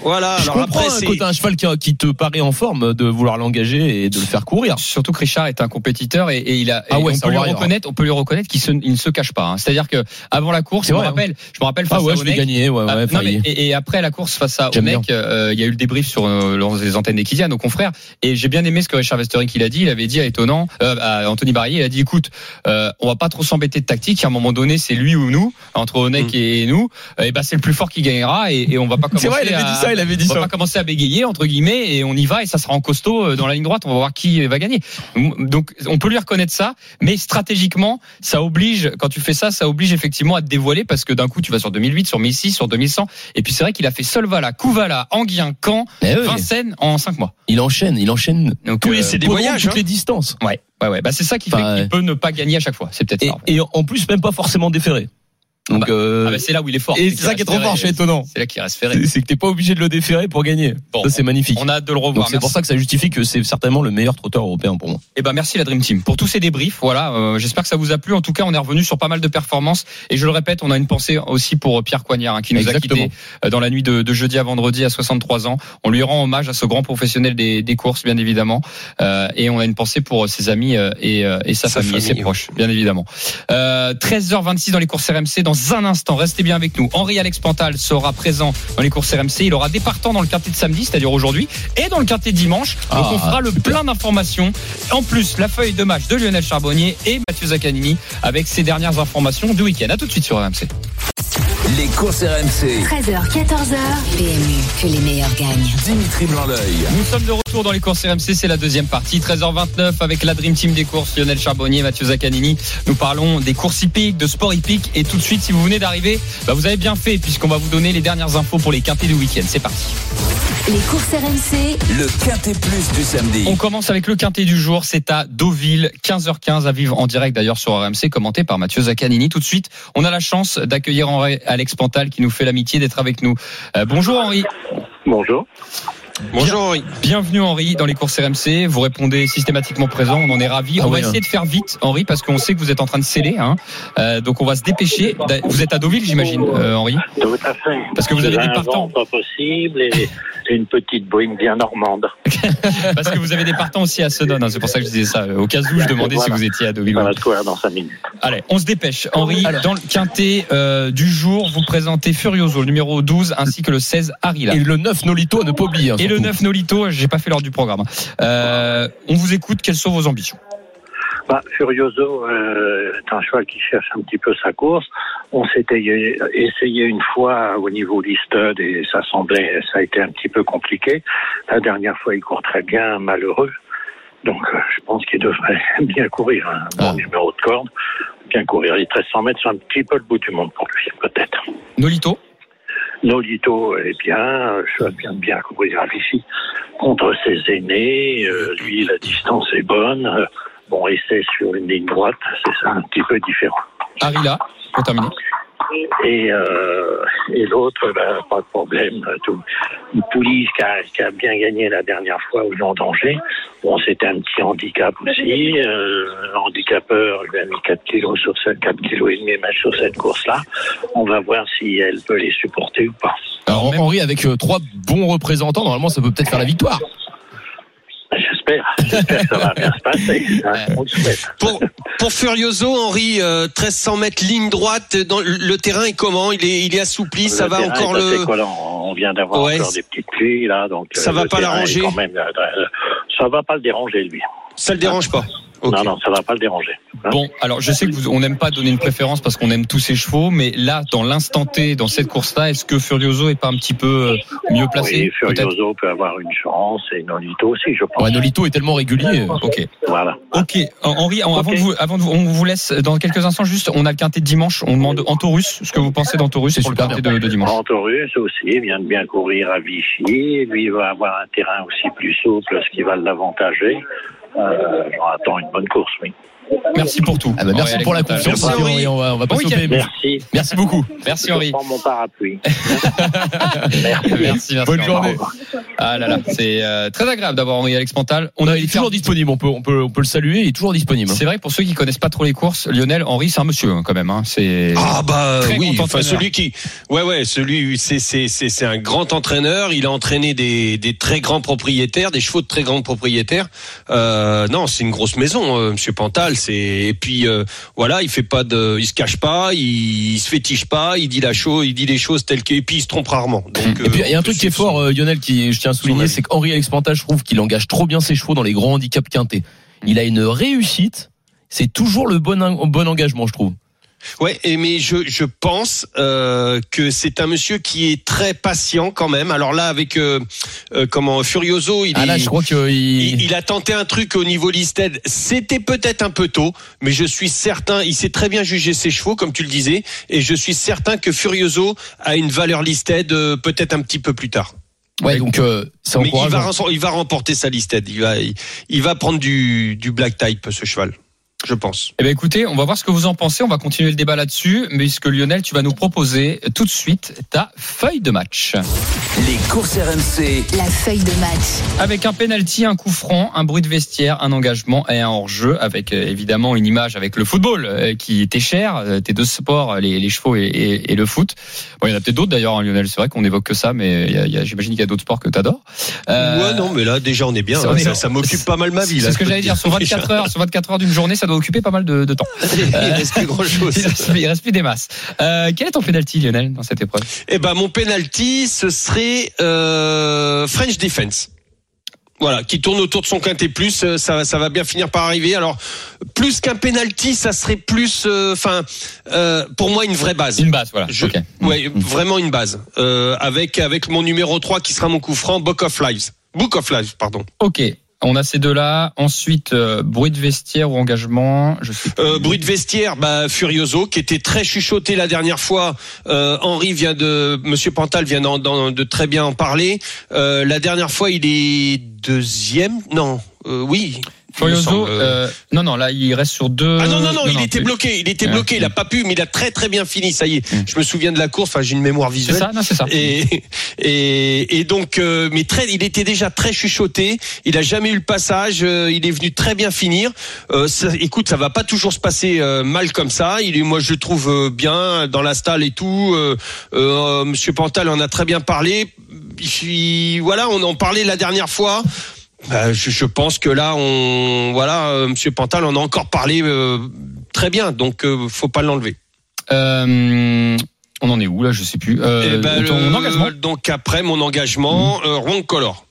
Voilà. Je alors comprends après, hein, t'as un cheval qui, qui te paraît en forme de vouloir l'engager et de le faire courir. Surtout que Richard est un compétiteur et, et il a. Ah ouais, on peut lui reconnaître, on peut lui reconnaître qu'il se- il ne se cache pas. hein. C'est-à-dire que avant la course, C'est je me rappelle, je me rappelle face Ah ouais, à je gagner, ouais, Ah, ouais, non, mais, et, et après la course face à Onek, euh, il y a eu le débrief sur les antennes d'Equidia, nos confrères, et j'ai bien aimé ce que Richard Westering il a dit. Il avait dit à étonnant euh, à Anthony Barrier, dit écoute, euh, on va pas trop s'embêter de tactique. À un moment donné, c'est lui ou nous, entre Onek Mm. et nous. Et ben c'est le plus fort qui gagnera, et, et on va pas commencer. C'est vrai, il avait à- dit ça, il avait dit on va pas commencer à bégayer entre guillemets et on y va et ça sera en costaud euh, dans la ligne droite. On va voir qui va gagner. Donc on peut lui reconnaître ça, mais stratégiquement, ça oblige quand tu fais ça, ça oblige effectivement à te dévoiler parce que d'un coup tu vas sur 2008, sur 1006, sur 2100 et puis c'est vrai qu'il a fait Solvala, Kouvala, Anguien, Caen, Eh oui, Vincennes en 5 mois. il enchaîne, il enchaîne Donc Tous les- euh, c'est des voyages, toutes hein. les distances. ouais, ouais, ouais. Bah c'est ça qui Enfin, fait qu'il peut ne pas gagner à chaque fois. C'est peut-être Et, ça. en fait. et en plus, même pas forcément déféré. Donc, euh, Ah bah, c'est là où il est fort. et c'est ça qui est reste trop fort, ferré. c'est étonnant. C'est là qu'il reste ferré. C'est que t'es pas obligé de le déférer pour gagner. Bon, ça, c'est magnifique. On a hâte de le revoir. Donc c'est pour ça que ça justifie que c'est certainement le meilleur trotteur européen pour moi. Eh ben merci la Dream Team pour tous ces débriefs. Voilà, euh, j'espère que ça vous a plu. En tout cas, on est revenu sur pas mal de performances et je le répète, on a une pensée aussi pour Pierre Coignard hein, qui nous Exactement. a quittés euh, dans la nuit de, de jeudi à vendredi à 63 ans. On lui rend hommage à ce grand professionnel des, des courses, bien évidemment, Euh, et on a une pensée pour ses amis euh, et, euh, et sa, Sa famille, et ses famille, proches, bien évidemment. Euh, 13h26 dans les courses RMC. Dans un instant, restez bien avec nous. Henri Alex Pantal sera présent dans les courses RMC. Il aura des partants dans le quartier de samedi, c'est-à-dire aujourd'hui, et dans le quartier de dimanche. Donc Ah, on fera le plein d'informations. En plus, la feuille de match de Lionel Charbonnier et Mathieu Zaccanini avec ses dernières informations du week-end. À tout de suite sur RMC. Les courses RMC. 13h, 14h. PMU, que les meilleurs gagnent. Dimitri Blanc-L'œil. Nous sommes de retour dans les courses RMC, c'est la deuxième partie, 13h29 avec la Dream Team des courses, Lionel Charbonnier, Mathieu Zaccanini. Nous parlons des courses hippiques, de sport hippique et tout de suite, si vous venez d'arriver, bah, vous avez bien fait puisqu'on va vous donner les dernières infos pour les quintés du week-end. C'est parti. Les courses RMC, Le Quintet Plus du samedi. On commence avec le quintet du jour, c'est à Deauville, 15h15 à vivre en direct d'ailleurs sur RMC, commenté par Mathieu Zaccanini. Tout de suite, on a la chance d'accueillir Henri Alex qui nous fait l'amitié d'être avec nous. Euh, bonjour Henri. Bonjour. Bonjour Henri. Bienvenue Henri dans les courses RMC. Vous répondez systématiquement présent, on en est ravis. Ah on va oui, essayer de faire vite Henri parce qu'on sait que vous êtes en train de sceller. Hein. Euh, donc on va se dépêcher. Vous êtes à Deauville j'imagine euh, Henri Tout à fait. Parce que vous avez des un partants. vent pas possible et une petite bruine bien normande. Parce que vous avez des partants aussi à Sedon. hein. C'est pour ça que je disais ça. Au cas où je demandais si vous étiez à Deauville. Dans 5 minutes. Allez, on se dépêche. Henri, dans le quintet euh, du jour, vous présentez Furioso, le numéro 12, ainsi que le 16, Arila. Et le 9 Nolito à ne pas oublier. hein, Et le surtout. 9 Nolito, j'ai pas fait l'heure du programme. Euh, on vous écoute, quelles sont vos ambitions Bah, Furioso euh, est un cheval qui cherche un petit peu sa course. On s'était essayé une fois au niveau du stud et ça semblait, ça a été un petit peu compliqué. La dernière fois, il court très bien, malheureux. Donc, euh, je pense qu'il devrait bien courir un bon Ah. numéro de corde. Bien courir. Les 1300 mètres, c'est un petit peu le bout du monde pour lui, peut-être. Nolito Nolito est bien, je vais bien bien à Vichy contre ses aînés. euh, lui, la distance est bonne. Euh, bon, essai sur une ligne droite, c'est ça un petit peu différent. Arila, pour terminer. Et, euh, et l'autre, ben, pas de problème. Tout. Une pouliche qui a, bien gagné la dernière fois au Lion d'Angers. Bon, c'était un petit handicap aussi. Euh, handicapeur lui a mis 4 kilos sur cette, 4 kilos et demi même sur cette course-là. On va voir si elle peut les supporter ou pas. Alors Henri avec euh, trois bons représentants, normalement ça peut peut-être faire la victoire. J'espère. J'espère que ça va bien se passer. hein, on le souhaite. Pour, pour Furioso, Henri, euh, 1300 mètres ligne droite, dans le, terrain est comment? Il est, il est assoupli, ça va encore le. On vient d'avoir Ouais, encore des petites pluies là, donc Ça euh, va pas l'arranger euh, euh, Ça va pas le déranger lui. Ça le dérange pas. Non, non, ça va pas le déranger. Hein Bon, alors je sais que vous, on n'aime pas donner une préférence parce qu'on aime tous ces chevaux, mais là, dans l'instant T, dans cette course-là, est-ce que Furioso est pas un petit peu euh, mieux placé oui, Furioso peut avoir une chance et Nolito aussi, je pense. Ouais, Nolito est tellement régulier. Ok. Voilà. Ok, Henri, avant, de vous, avant de vous, on vous laisse dans quelques instants juste, on a le quintet de dimanche, on demande Antorus, ce que vous pensez d'Antorus C'est pour le quintet de, de dimanche. Antorus aussi vient de bien courir à Vichy. Lui il va avoir un terrain aussi plus souple, ce qui va l'avantager. Euh, J'en attends une bonne course, oui. Merci pour tout. Ah bah, merci Henri pour la confiance. Merci, Henri. On va, on va. PMU. Merci. Merci beaucoup. Merci Je Henri. prends mon parapluie. Merci, merci. Bonne journée. Ah là là, c'est euh, très agréable d'avoir Henri Alex Pantal. On a il est toujours disponible. On peut, on peut, on peut le saluer. Il est toujours disponible. C'est vrai que pour ceux qui connaissent pas trop les courses, Lionel Henri, c'est un monsieur hein, quand même. Hein. C'est Ah bah oui, enfin celui qui, ouais ouais, celui c'est c'est c'est c'est un grand entraîneur. Il a entraîné des des très grands propriétaires, des chevaux de très grands propriétaires. Euh, non, c'est une grosse maison, euh, Monsieur Pantal. C'est et puis euh, voilà, il fait pas de, il se cache pas, il, il se fétiche pas, il dit la chose, il dit les choses telles que, et puis il se trompe rarement. Donc Et puis, il y a un euh, truc qui est fort, euh, Lionel, qui je tiens à souligner, c'est qu'Henri Alex Pantal, je trouve qu'il engage trop bien ses chevaux dans les grands handicaps quintés. Il a une réussite. C'est toujours le bon, bon engagement, je trouve. Ouais, et mais je je pense euh, que c'est un monsieur qui est très patient quand même. Alors là, avec euh, euh, comment Furioso, il Ah est. je crois qu'il Il, il a tenté un truc au niveau listed. C'était peut-être un peu tôt, mais je suis certain, il sait très bien juger ses chevaux, comme tu le disais, et je suis certain que Furioso a une valeur listed peut-être un petit peu plus tard. Ouais, donc euh, Mais il va, ren- il va remporter sa listed. Il va, il, il va prendre du, du black type, ce cheval. Je pense. Eh bien, écoutez, on va voir ce que vous en pensez. On va continuer le débat là-dessus, puisque Lionel, tu vas nous proposer tout de suite ta feuille de match. Les courses RMC. La feuille de match. Avec un penalty, un coup franc, un bruit de vestiaire, un engagement et un hors-jeu, avec euh, évidemment une image avec le football euh, qui était cher, euh, tes deux sports, les, les chevaux et, et- et le foot. Bon, il y en a peut-être d'autres d'ailleurs, hein, Lionel. C'est vrai qu'on évoque que ça, mais j'imagine qu'il y a d'autres sports que t'adores. Euh, ouais, non, mais là, déjà, on est bien. ça, hein. m'occupe pas mal ma vie. C'est ce que j'allais dire. Sur 24 heures, sur 24 heures d'une journée, ça doit occuper pas mal de, de temps. il reste plus grand chose. Il reste, il reste plus des masses. Euh, quel est ton penalty, Lionel, dans cette épreuve? Eh ben mon penalty, ce serait euh, French Defense. Voilà, qui tourne autour de son quintet plus, euh, ça, ça va bien finir par arriver. Alors, plus qu'un penalty, ça serait plus, euh, enfin, euh, pour moi une vraie base. Une base, voilà. Je-. Ouais, vraiment une base. Euh, avec avec mon numéro 3 qui sera mon coup franc, Book of Lives. Book of Lives, pardon. Ok. On a ces deux-là. Ensuite, euh, bruit de vestiaire ou engagement. Euh, bruit de vestiaire, bah, Furioso, qui était très chuchoté la dernière fois. Euh, Henri vient de, Monsieur Pantal vient d'en- d'en- de très bien en parler. Euh, la dernière fois, il est deuxième, non, oui. Furioso, semble. euh, non, non, là, il reste sur deux. Ah non non non, il était c'est- bloqué, il était Ouais. bloqué, il a pas pu, mais il a très très bien fini. Ça y est, Mm. je me souviens de la course. Enfin, j'ai une mémoire C'est visuelle. ça, non, c'est ça. Et, et, et donc, euh, mais très, il était déjà très chuchoté. Il a jamais eu le passage. euh, il est venu très bien finir. Euh, ça- écoute, ça va pas toujours se passer euh, mal comme ça. Il est, moi, je le trouve euh, bien dans la stalle et tout. Euh, euh, Monsieur Pantal en a très bien parlé. Puis, voilà, on en parlait la dernière fois. Bah, je, je pense que là, on, voilà, euh, Monsieur Pantal en a encore parlé euh, très bien. Donc, euh, faut pas l'enlever. On en est où là? Je sais plus. Ben, ton le- engagement, Donc après mon engagement, euh, Ron Color.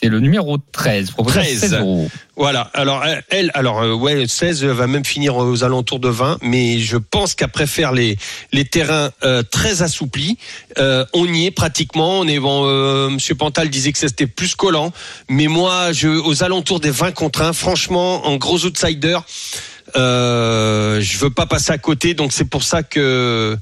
C'est le numéro 13. proposé à 13. 16 euros. Voilà. Alors elle- elle, alors euh, ouais, 16 va même finir aux alentours de 20, mais je pense qu'après faire les les terrains euh, très assouplis, euh, on y est pratiquement. On est bon. euh, Monsieur Pantal disait que c'était plus collant, mais moi, je aux alentours des 20 contre 1, franchement, en gros outsider, euh, je veux pas passer à côté, donc c'est pour ça que.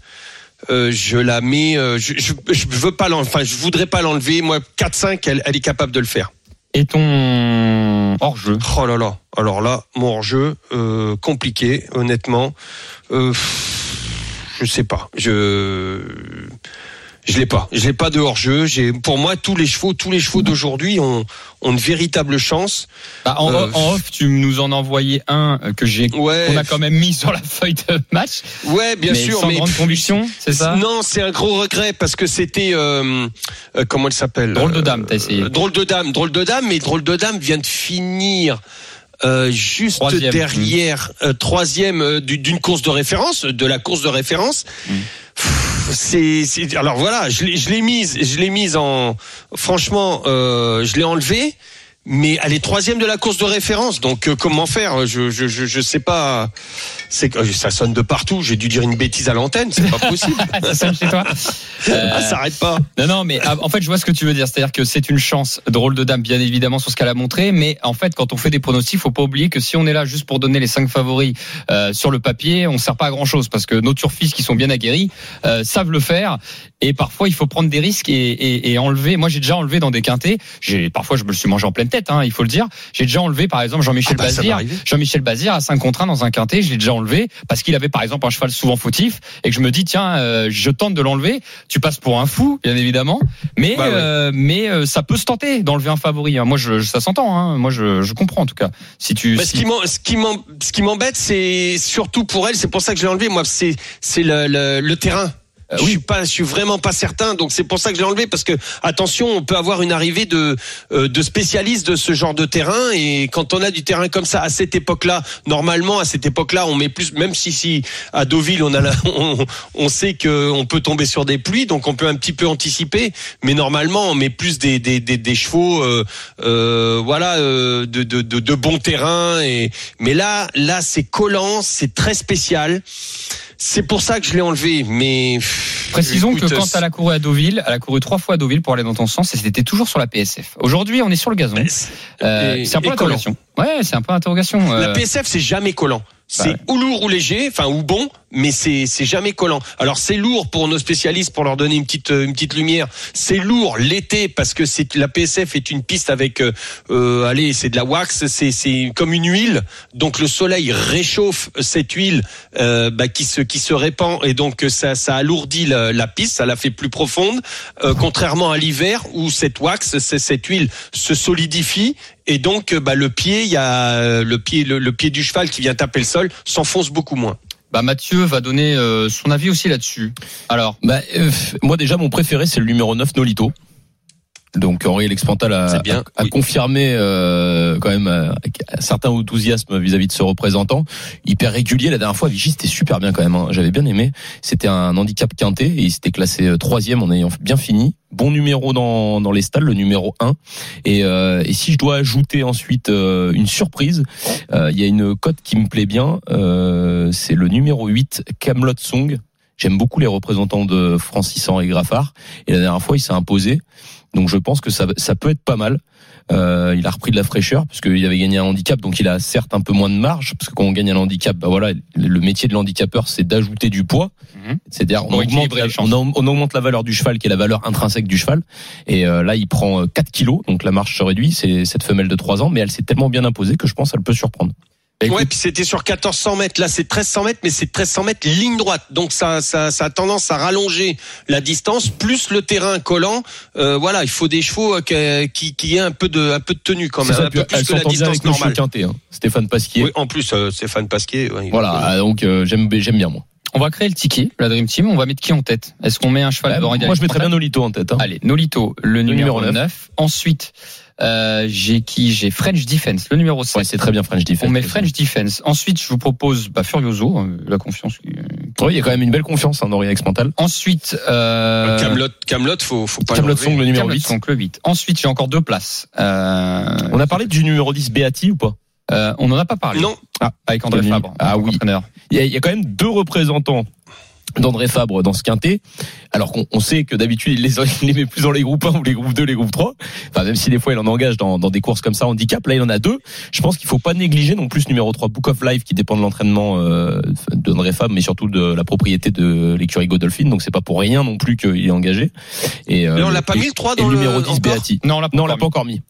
Euh, je la mets, euh, je, je, je veux pas enfin je voudrais pas l'enlever. Moi 4-5, elle, elle est capable de le faire. Et ton hors-jeu? Oh là là. Alors là, mon hors-jeu, euh, compliqué, honnêtement. Euh, je sais pas. Je je l'ai pas. Je l'ai pas de hors-jeu. J'ai pour moi tous les chevaux, tous les chevaux d'aujourd'hui ont ont une véritable chance. Bah, en, Euh, en off, tu nous en envoyé un que j'ai. Ouais. A quand même mis sur la feuille de match. Ouais, bien mais sûr, sans mais grande conviction, c'est ça? Non, c'est un gros regret parce que c'était euh, euh, comment elle s'appelle? Drôle de dame, t'as essayé. Euh, drôle de dame, drôle de dame, mais drôle de dame vient de finir. euh, juste Troisième. derrière euh, troisième euh, du- d'une course de référence, de la course de référence. Mm. Alors voilà, je l'ai, je l'ai mise, je l'ai mise en, franchement, euh, je l'ai enlevée, mais elle est troisième de la course de référence. Donc euh, comment faire? Je, je, je, je sais pas. C'est que ça sonne de partout. J'ai dû dire une bêtise à l'antenne, c'est pas possible. ça sonne chez toi? Euh, Ah, ça arrête pas. Non, non, mais ah, en fait, je vois ce que tu veux dire. C'est-à-dire que c'est une chance drôle de dame, bien évidemment, sur ce qu'elle a montré. Mais en fait, quand on fait des pronostics, faut pas oublier que si on est là juste pour donner les cinq favoris euh, sur le papier, on sert pas à grand-chose parce que nos turfistes qui sont bien aguerris euh, savent le faire. Et parfois, il faut prendre des risques et, et, et enlever. Moi, j'ai déjà enlevé dans des quintés. J'ai parfois, je me le suis mangé en pleine tête. Hein, il faut le dire. J'ai déjà enlevé, par exemple, Jean-Michel Ah bah, Bazir. Jean-Michel Bazir à 5 contre 1 dans un quintet. Je l'ai déjà enlevé parce qu'il avait, par exemple, un cheval souvent fautif et que je me dis, tiens, euh, je tente de l'enlever. Tu passes pour un fou, bien évidemment. Mais, Bah ouais. euh, mais euh, ça peut se tenter d'enlever un favori. hein. Moi, je, ça s'entend. Hein. Moi, je, je comprends en tout cas. Si tu, Bah, si- ce qui m'embête, c'est surtout pour elle, c'est pour ça que je l'ai enlevé. Moi, c'est c'est le, le, le terrain. Euh, je suis pas, je suis vraiment pas certain. Donc c'est pour ça que je l'ai enlevé parce que attention, on peut avoir une arrivée de euh, de spécialistes de ce genre de terrain et quand on a du terrain comme ça à cette époque-là, normalement à cette époque-là, on met plus. Même si si à Deauville on a la- on, on sait que on peut tomber sur des pluies, donc on peut un petit peu anticiper. Mais normalement, on met plus des des des, des chevaux, euh, euh, voilà, euh, de, de de de bons terrains. Et mais là là c'est collant, c'est très spécial. C'est pour ça que je l'ai enlevé. Mais Précisons Écoute, que quand elle a couru à Deauville, elle a couru trois fois à Deauville pour aller dans ton sens et c'était toujours sur la PSF. Aujourd'hui, on est sur le gazon. Euh, c'est un collant. d'interrogation. Ouais, c'est un point d'interrogation. La Euh, PSF, c'est jamais collant. C'est ou lourd ou léger, enfin ou bon, mais c'est c'est jamais collant. Alors c'est lourd pour nos spécialistes pour leur donner une petite euh, une petite lumière. C'est lourd l'été parce que c'est la PSF est une piste avec euh, euh, allez c'est de la wax, c'est c'est comme une huile. Donc le soleil réchauffe cette huile euh, bah, qui se qui se répand et donc ça ça alourdit la, la piste, ça la fait plus profonde. Euh, contrairement à l'hiver où cette wax, cette huile se solidifie et donc euh, bah, le pied, il y a euh, le pied le, le pied du cheval qui vient taper le sol s'enfonce beaucoup moins. bah, Mathieu va donner euh, son avis aussi là-dessus. Alors, Bah, euh, moi déjà mon préféré c'est le numéro 9 Nolito. Donc Henri Lexpantal a, bien, a, a oui. confirmé euh, quand même euh, un certain enthousiasme vis-à-vis de ce représentant. Hyper régulier la dernière fois, Vichy c'était super bien quand même. hein. J'avais bien aimé. C'était un handicap quinté et il s'était classé euh, troisième en ayant bien fini. Bon numéro dans, dans les stalles, le numéro 1. Et, euh, et si je dois ajouter ensuite euh, une surprise, euh, il y a une cote qui me plaît bien. euh, c'est le numéro 8, Camelot Song. J'aime beaucoup les représentants de Francis Henri Graffard. Et la dernière fois, il s'est imposé. Donc je pense que ça, ça peut être pas mal. Euh, il a repris de la fraîcheur parce qu'il avait gagné un handicap, donc il a certes un peu moins de marge parce que quand on gagne un handicap, bah voilà, le métier de l'handicapeur c'est d'ajouter du poids, Mhm. c'est-à-dire on augmente, la, les chances. on, a- on augmente la valeur du cheval qui est la valeur intrinsèque du cheval. Et euh, là il prend euh, 4 kilos, donc la marge se réduit. C'est cette femelle de 3 ans, mais elle s'est tellement bien imposée que je pense qu'elle peut surprendre. Écoute, Ouais, puis c'était sur 1400 mètres. Là, c'est 1300 mètres, mais c'est 1300 mètres ligne droite. Donc ça, ça, ça a tendance à rallonger la distance, plus le terrain collant. Euh, voilà, il faut des chevaux euh, qui, qui, qui aient un peu de, un peu de tenue quand même, ça, un peu plus que la distance normale. quinté, hein. Stéphane Pasquier. Oui, en plus, euh, Stéphane Pasquier. ouais, il- Voilà, donc euh, j'aime j'aime bien moi. on va créer le ticket, la Dream Team. On va mettre qui en tête? Est-ce qu'on met un cheval Bah, moi je mettrais bien Nolito en tête. hein. Allez, Nolito, le, numéro, numéro 9. Ensuite, euh, j'ai qui? J'ai French Defense, le numéro 7. Ouais, c'est très bien French Defense. on met French Defense. Ensuite, je vous propose bah, Furioso, euh, la confiance. qui- Oui, il y a quand même une belle confiance hein, dans Henri Mental. Ensuite, euh, Camelot, Camelot, faut, faut pas Camelot. Song, le numéro Camelot 8. Song, le 8. Ensuite, j'ai encore deux places. Euh, On a parlé du numéro 10 Beati ou pas? Euh, on n'en a pas parlé. Non, Avec André. Fabre. Ah oui. entraîneur. il y, a, il y a quand même deux représentants d'André Fabre dans ce quintet, alors qu'on on sait que d'habitude il les, il les met plus dans les groupes 1 ou les groupes 2, les groupes 3. Enfin, même si des fois il en engage dans, dans des courses comme ça handicap, là il en a deux. Je pense qu'il faut pas négliger non plus numéro 3 Book of Life qui dépend de l'entraînement euh, d'André Fabre, mais surtout de la propriété de l'écurie Godolphin. Donc c'est pas pour rien non plus qu'il est engagé. Et, euh, Mais on l'a pas et- mis le 3 et dans le numéro 10 encore Beati. Non, on l'a pas encore mis.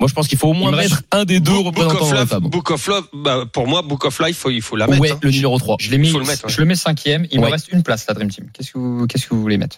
Moi, je pense qu'il faut au moins mettre un des deux Book représentants Love, Fabre. Book of Love, bah, pour moi, Book of Life, faut- il faut la mettre. Ouais, hein. le numéro 3. Je l'ai mis, Faut le mettre, ouais. je le mets cinquième. Il Ouais. me reste une place, la Dream Team. Qu'est-ce que vous, qu'est-ce que vous voulez mettre?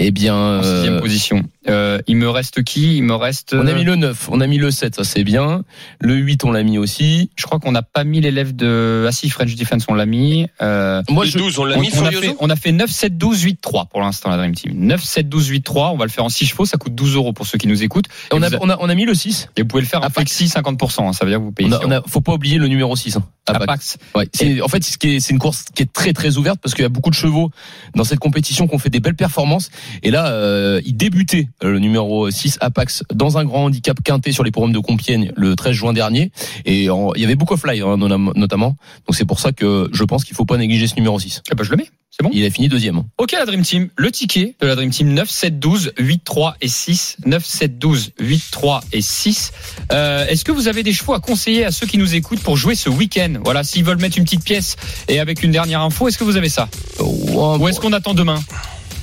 Eh bien, En sixième euh, position. Euh, il me reste qui? Il me reste. on a euh, mis le 9, on a mis le 7, ça c'est bien. Le 8, on l'a mis aussi. Je crois qu'on n'a pas mis l'élève de. Ah si, French Defense, on l'a mis. Euh, Moi, Le je, 12, on l'a on, mis, on a Furioso fait, on a fait 9, 7, 12, 8, 3 pour l'instant, la Dream Team. 9, 7, 12, 8, 3. On va le faire en 6 chevaux. Ça coûte 12 euros pour ceux qui nous écoutent. Et, on, a, vous a- on, a, on a mis le 6. et vous pouvez le faire en Apax. flexi 50%. hein, ça veut dire que vous payez. On a, on a- faut pas oublier le numéro 6. Hein, Apax. Apax. Ouais, c'est, en fait, ce qui est- c'est une course qui est très très ouverte parce qu'il y a beaucoup de chevaux dans cette compétition qui ont fait des belles performances. Et là, euh, il débutait euh, le numéro 6 Apax dans un grand handicap quinté sur les programmes de Compiègne le 13 juin dernier. Et en- il y avait beaucoup of Fly hein, notamment. Donc c'est pour ça que je pense qu'il faut pas négliger ce numéro 6. Eh ben, je le mets. C'est bon? Il a fini deuxième. Ok, la Dream Team. Le ticket de la Dream Team 9, 7, 12, 8, 3 et 6. 9, 7, 12, 8, 3 et 6. Euh, Est-ce que vous avez des chevaux à conseiller à ceux qui nous écoutent pour jouer ce week-end? Voilà, s'ils veulent mettre une petite pièce et avec une dernière info, est-ce que vous avez ça? Ou est-ce qu'on attend demain?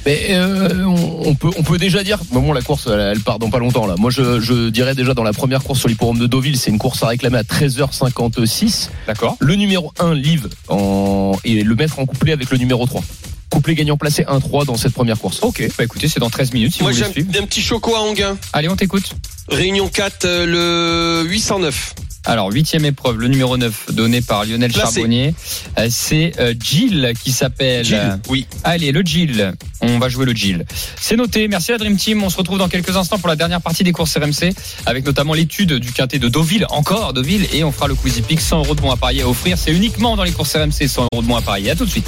Mais euh, on, on peut on peut déjà dire bon la course elle, elle part dans pas longtemps là. Moi je, je dirais déjà dans la première course sur l'hipporome de Deauville, c'est une course à réclamer à 13h56. D'accord. Le numéro 1 Live en et le mettre en couplet avec le numéro 3. Couplet gagnant placé 1-3 dans cette première course. Ok, bah écoutez, c'est dans 13 minutes si Moi vous j'ai un petit choco à Anguin. Allez, on t'écoute. Réunion 4, euh, le 809. Alors, huitième épreuve, le numéro 9 donné par Lionel Placé. Charbonnier. Euh, C'est euh, Gilles qui s'appelle. Oui. Allez, le Gilles. On va jouer le Gilles. C'est noté. Merci à Dream Team. On se retrouve dans quelques instants pour la dernière partie des courses RMC avec notamment l'étude du quintet de Deauville, encore Deauville, et on fera le Quizy Peak 100 euros de bons à parier à offrir. C'est uniquement dans les courses RMC 100 euros de bons à parier. À tout de suite.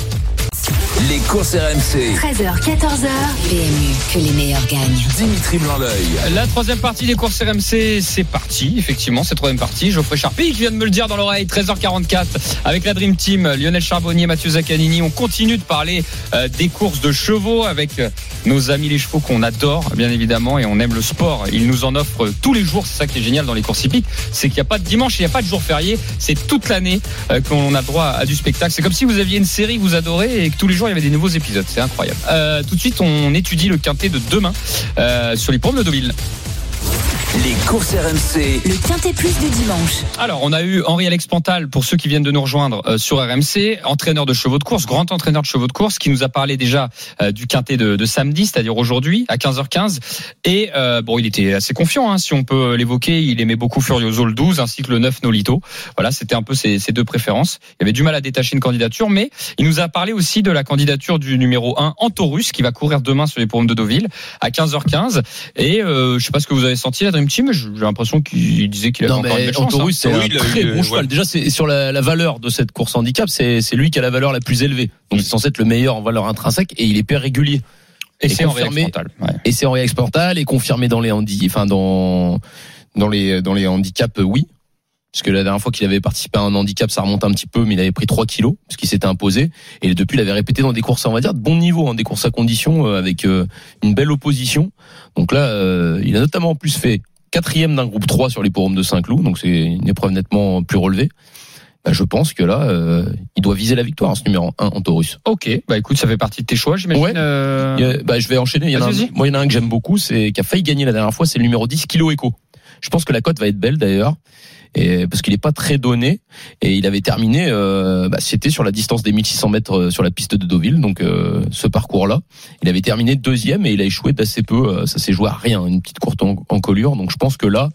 Les courses RMC. 13h, 14h. PMU, que les meilleurs gagnent. Dimitri Blanc-L'œil. La troisième partie des courses RMC, c'est parti. Effectivement, c'est troisième partie. Geoffrey Charpie qui vient de me le dire dans l'oreille. 13h44 avec la Dream Team. Lionel Charbonnier, Mathieu Zaccanini. On continue de parler euh, des courses de chevaux avec euh, nos amis les chevaux qu'on adore, bien évidemment, et on aime le sport. Ils nous en offrent tous les jours. C'est ça qui est génial dans les courses hippiques. C'est qu'il n'y a pas de dimanche, il n'y a pas de jour férié. C'est toute l'année euh, qu'on a droit à du spectacle. C'est comme si vous aviez une série que vous adorez et que tous les jours il y des nouveaux épisodes. C'est incroyable. Euh, tout de suite, on étudie le quintet de demain euh, sur les pommes de Deauville. Les courses RMC. Le Quintet Plus du dimanche. Alors, on a eu Henri-Alex Pantal, pour ceux qui viennent de nous rejoindre euh, sur RMC, entraîneur de chevaux de course, grand entraîneur de chevaux de course, qui nous a parlé déjà euh, du quintet de, de samedi, c'est-à-dire aujourd'hui, à 15h15. Et euh, bon, il était assez confiant, hein, si on peut l'évoquer. Il aimait beaucoup Furioso le 12, ainsi que le 9 Nolito. Voilà, c'était un peu ses, ses deux préférences. Il avait du mal à détacher une candidature, mais il nous a parlé aussi de la candidature du numéro 1, Antorus, qui va courir demain sur les pommes de Deauville, à 15h15. Et euh, je sais pas ce que vous avez senti, la Dream Team, j'ai l'impression qu'il disait qu'il avait Non encore une mais belle chance. hein. C'est un très bon euh, cheval. ouais. Déjà c'est sur la, la valeur de cette course handicap, c'est c'est lui qui a la valeur la plus élevée. Donc c'est censé être le meilleur en valeur intrinsèque et il est hyper régulier. Et Et c'est. Pantal. Ouais. Et c'est Henri Exportal et confirmé dans les handi, enfin dans dans les dans les handicaps, oui. Parce que la dernière fois qu'il avait participé à un handicap, ça remonte un petit peu, mais il avait pris 3 kilos, parce qu'il s'était imposé. Et depuis, il avait répété dans des courses, on va dire, de bon niveau, hein, des courses à condition, euh, avec euh, une belle opposition. Donc là, euh, il a notamment en plus fait quatrième d'un groupe 3 sur les forums de Saint-Cloud, donc c'est une épreuve nettement plus relevée. Bah, je pense que là, euh, il doit viser la victoire, ce numéro 1 en Taurus. Ok, bah écoute, ça fait partie de tes choix, j'imagine. Ouais. euh, bah, je vais enchaîner. Il y en a un, moi, il y en a un que j'aime beaucoup, c'est qui a failli gagner la dernière fois, c'est le numéro 10, Kilo Echo. Je pense que la cote va être belle d'ailleurs, parce qu'il est pas très donné et il avait terminé, euh, bah, c'était sur la distance des 1600 mètres euh, sur la piste de Deauville, donc euh, ce parcours-là, il avait terminé deuxième et il a échoué d'assez peu. euh, ça s'est joué à rien, une petite courte en, colure. Donc je pense que là,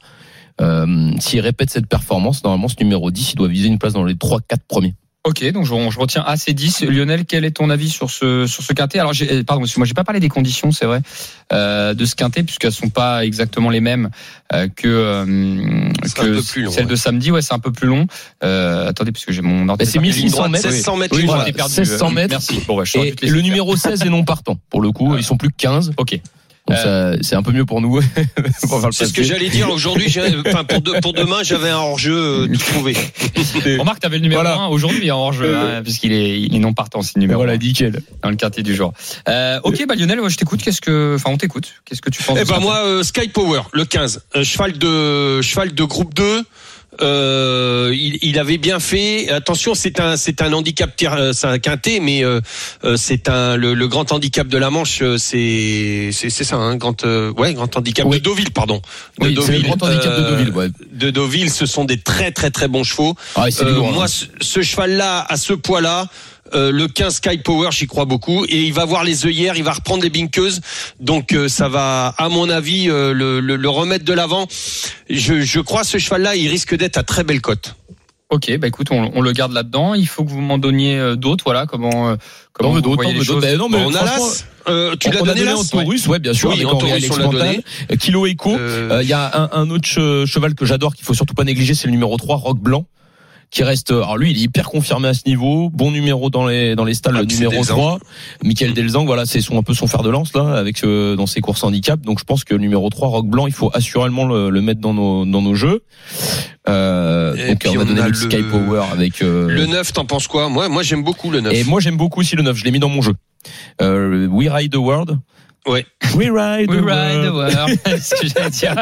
s'il répète cette performance, normalement ce numéro 10, il doit viser une place dans les 3-4 premiers. Ok, donc je, je retiens assez 10. Lionel, quel est ton avis sur ce sur ce quintet? Alors, j'ai- pardon, parce que moi j'ai pas parlé des conditions, c'est vrai, euh, de ce quintet puisqu'elles sont pas exactement les mêmes euh, que euh, C'est que long, ouais. de samedi. Ouais, c'est un peu plus long. Euh, attendez, puisque j'ai mon Bah, c'est ordinateur. qui est 1600 droite, mètres. 1600 mètres. Oui, voilà, j'étais droite. perdu. 1600 mètres. Merci. Bon, bah, je saurais Et le numéro 16 est non partant. Pour le coup, ils sont plus que 15. Ok. Donc ça, c'est un peu mieux pour nous. Pour faire le C'est ce que j'allais dire aujourd'hui. Enfin, pour, de- pour demain, j'avais un hors-jeu euh, tout trouvé. Remarque, t'avais le numéro Voilà. 1 aujourd'hui en hors-jeu, hein, puisqu'il est, il est non partant, c'est le numéro Voilà, 1 nickel. dans le quartier du jour. Euh, ok, bah Lionel, ouais, je t'écoute. Qu'est-ce que, enfin, on t'écoute. Qu'est-ce que tu penses Eh ben moi, euh, Sky Power, le 15, euh, cheval de cheval de groupe 2. Euh, il, il avait bien fait. Attention, c'est un c'est un handicap euh, c'est un quintet, mais euh, euh, c'est un le, le grand handicap de la Manche, euh, c'est c'est c'est ça, un grand euh, ouais grand handicap Oui. de Deauville, pardon. De Oui, c'est le grand handicap de Deauville. Ouais. De Deauville, ce sont des très très très bons chevaux. Ah, lourd, hein. moi, ce, ce cheval-là, à ce poids-là, euh, le 15 Sky Power, j'y crois beaucoup. Et il va voir les œillères, il va reprendre les binqueuses. Donc euh, ça va, à mon avis, euh, le, le- le remettre de l'avant. Je, je crois ce cheval-là, il risque d'être à très belle cote. Ok, bah écoute, on, on le garde là-dedans. Il faut que vous m'en donniez euh, d'autres. Voilà, comment euh, comment d'autres. Ben non, mais on a l'as. Euh, tu l'as donné donné en Taurus, ouais, bien sûr, Oui, avec en Taurus, on l'a donné. Euh, Kilo Echo. Euh, Euh, Il y a un, un autre che- cheval que j'adore qu'il faut surtout pas négliger, c'est le numéro 3, Rock Blanc. Qui reste, alors lui, il est hyper confirmé à ce niveau, bon numéro dans les dans les stalles, Ah, numéro Delzang. 3, Michael Delzang, voilà, c'est son un peu son fer de lance là, avec euh, dans ses courses handicap. Donc je pense que le numéro 3, Rock Blanc, il faut assurément le, le mettre dans nos dans nos jeux. Euh, Et donc puis on va on donner a le le- Sky Power avec euh, Le 9, t'en penses quoi? Moi, moi j'aime beaucoup le 9. et moi j'aime beaucoup aussi le 9, je l'ai mis dans mon jeu. Euh, We Ride the World. Ouais. We Ride We the ride the World. world. C'est ce que j'allais dire.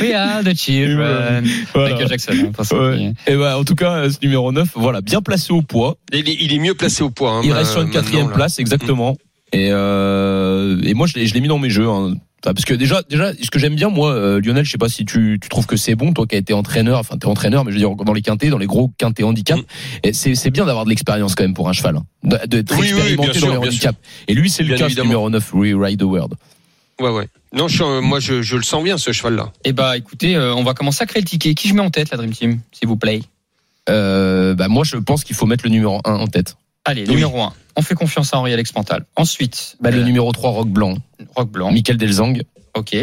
We are the children. Voilà. Michael Jackson. hein. Ouais. Et ben en tout cas, euh, ce numéro 9, voilà, bien placé au poids. Il est, il est mieux placé au poids. hein, Il reste sur une quatrième place, exactement. Et, euh, et moi, je l'ai, je l'ai mis dans mes jeux. hein. Enfin, parce que déjà, déjà, ce que j'aime bien, moi, euh, Lionel, je sais pas si tu, tu trouves que c'est bon, toi qui as été entraîneur, enfin t'es entraîneur, mais je veux dire dans les quintés, dans les gros quintés handicap, Mm. et c'est, c'est bien d'avoir de l'expérience quand même pour un cheval, hein. d'être Oui, oui, oui, expérimenté bien dans sûr, les bien handicaps. Et lui, c'est le cas, numéro 9, Rewrite the World. Ouais, ouais. Non, je, euh, moi, je, je le sens bien, ce cheval-là. Eh bah écoutez, euh, on va commencer à créer le ticket. Qui je mets en tête, la Dream Team, s'il vous plaît? Euh, bah moi, je pense qu'il faut mettre le numéro 1 en tête. Allez, Oui. numéro 1. On fait confiance à Henri Alex Pantal. Ensuite, Bah, le euh, numéro 3, Rock Blanc, Rock Blanc. Michael Delzang, Ok.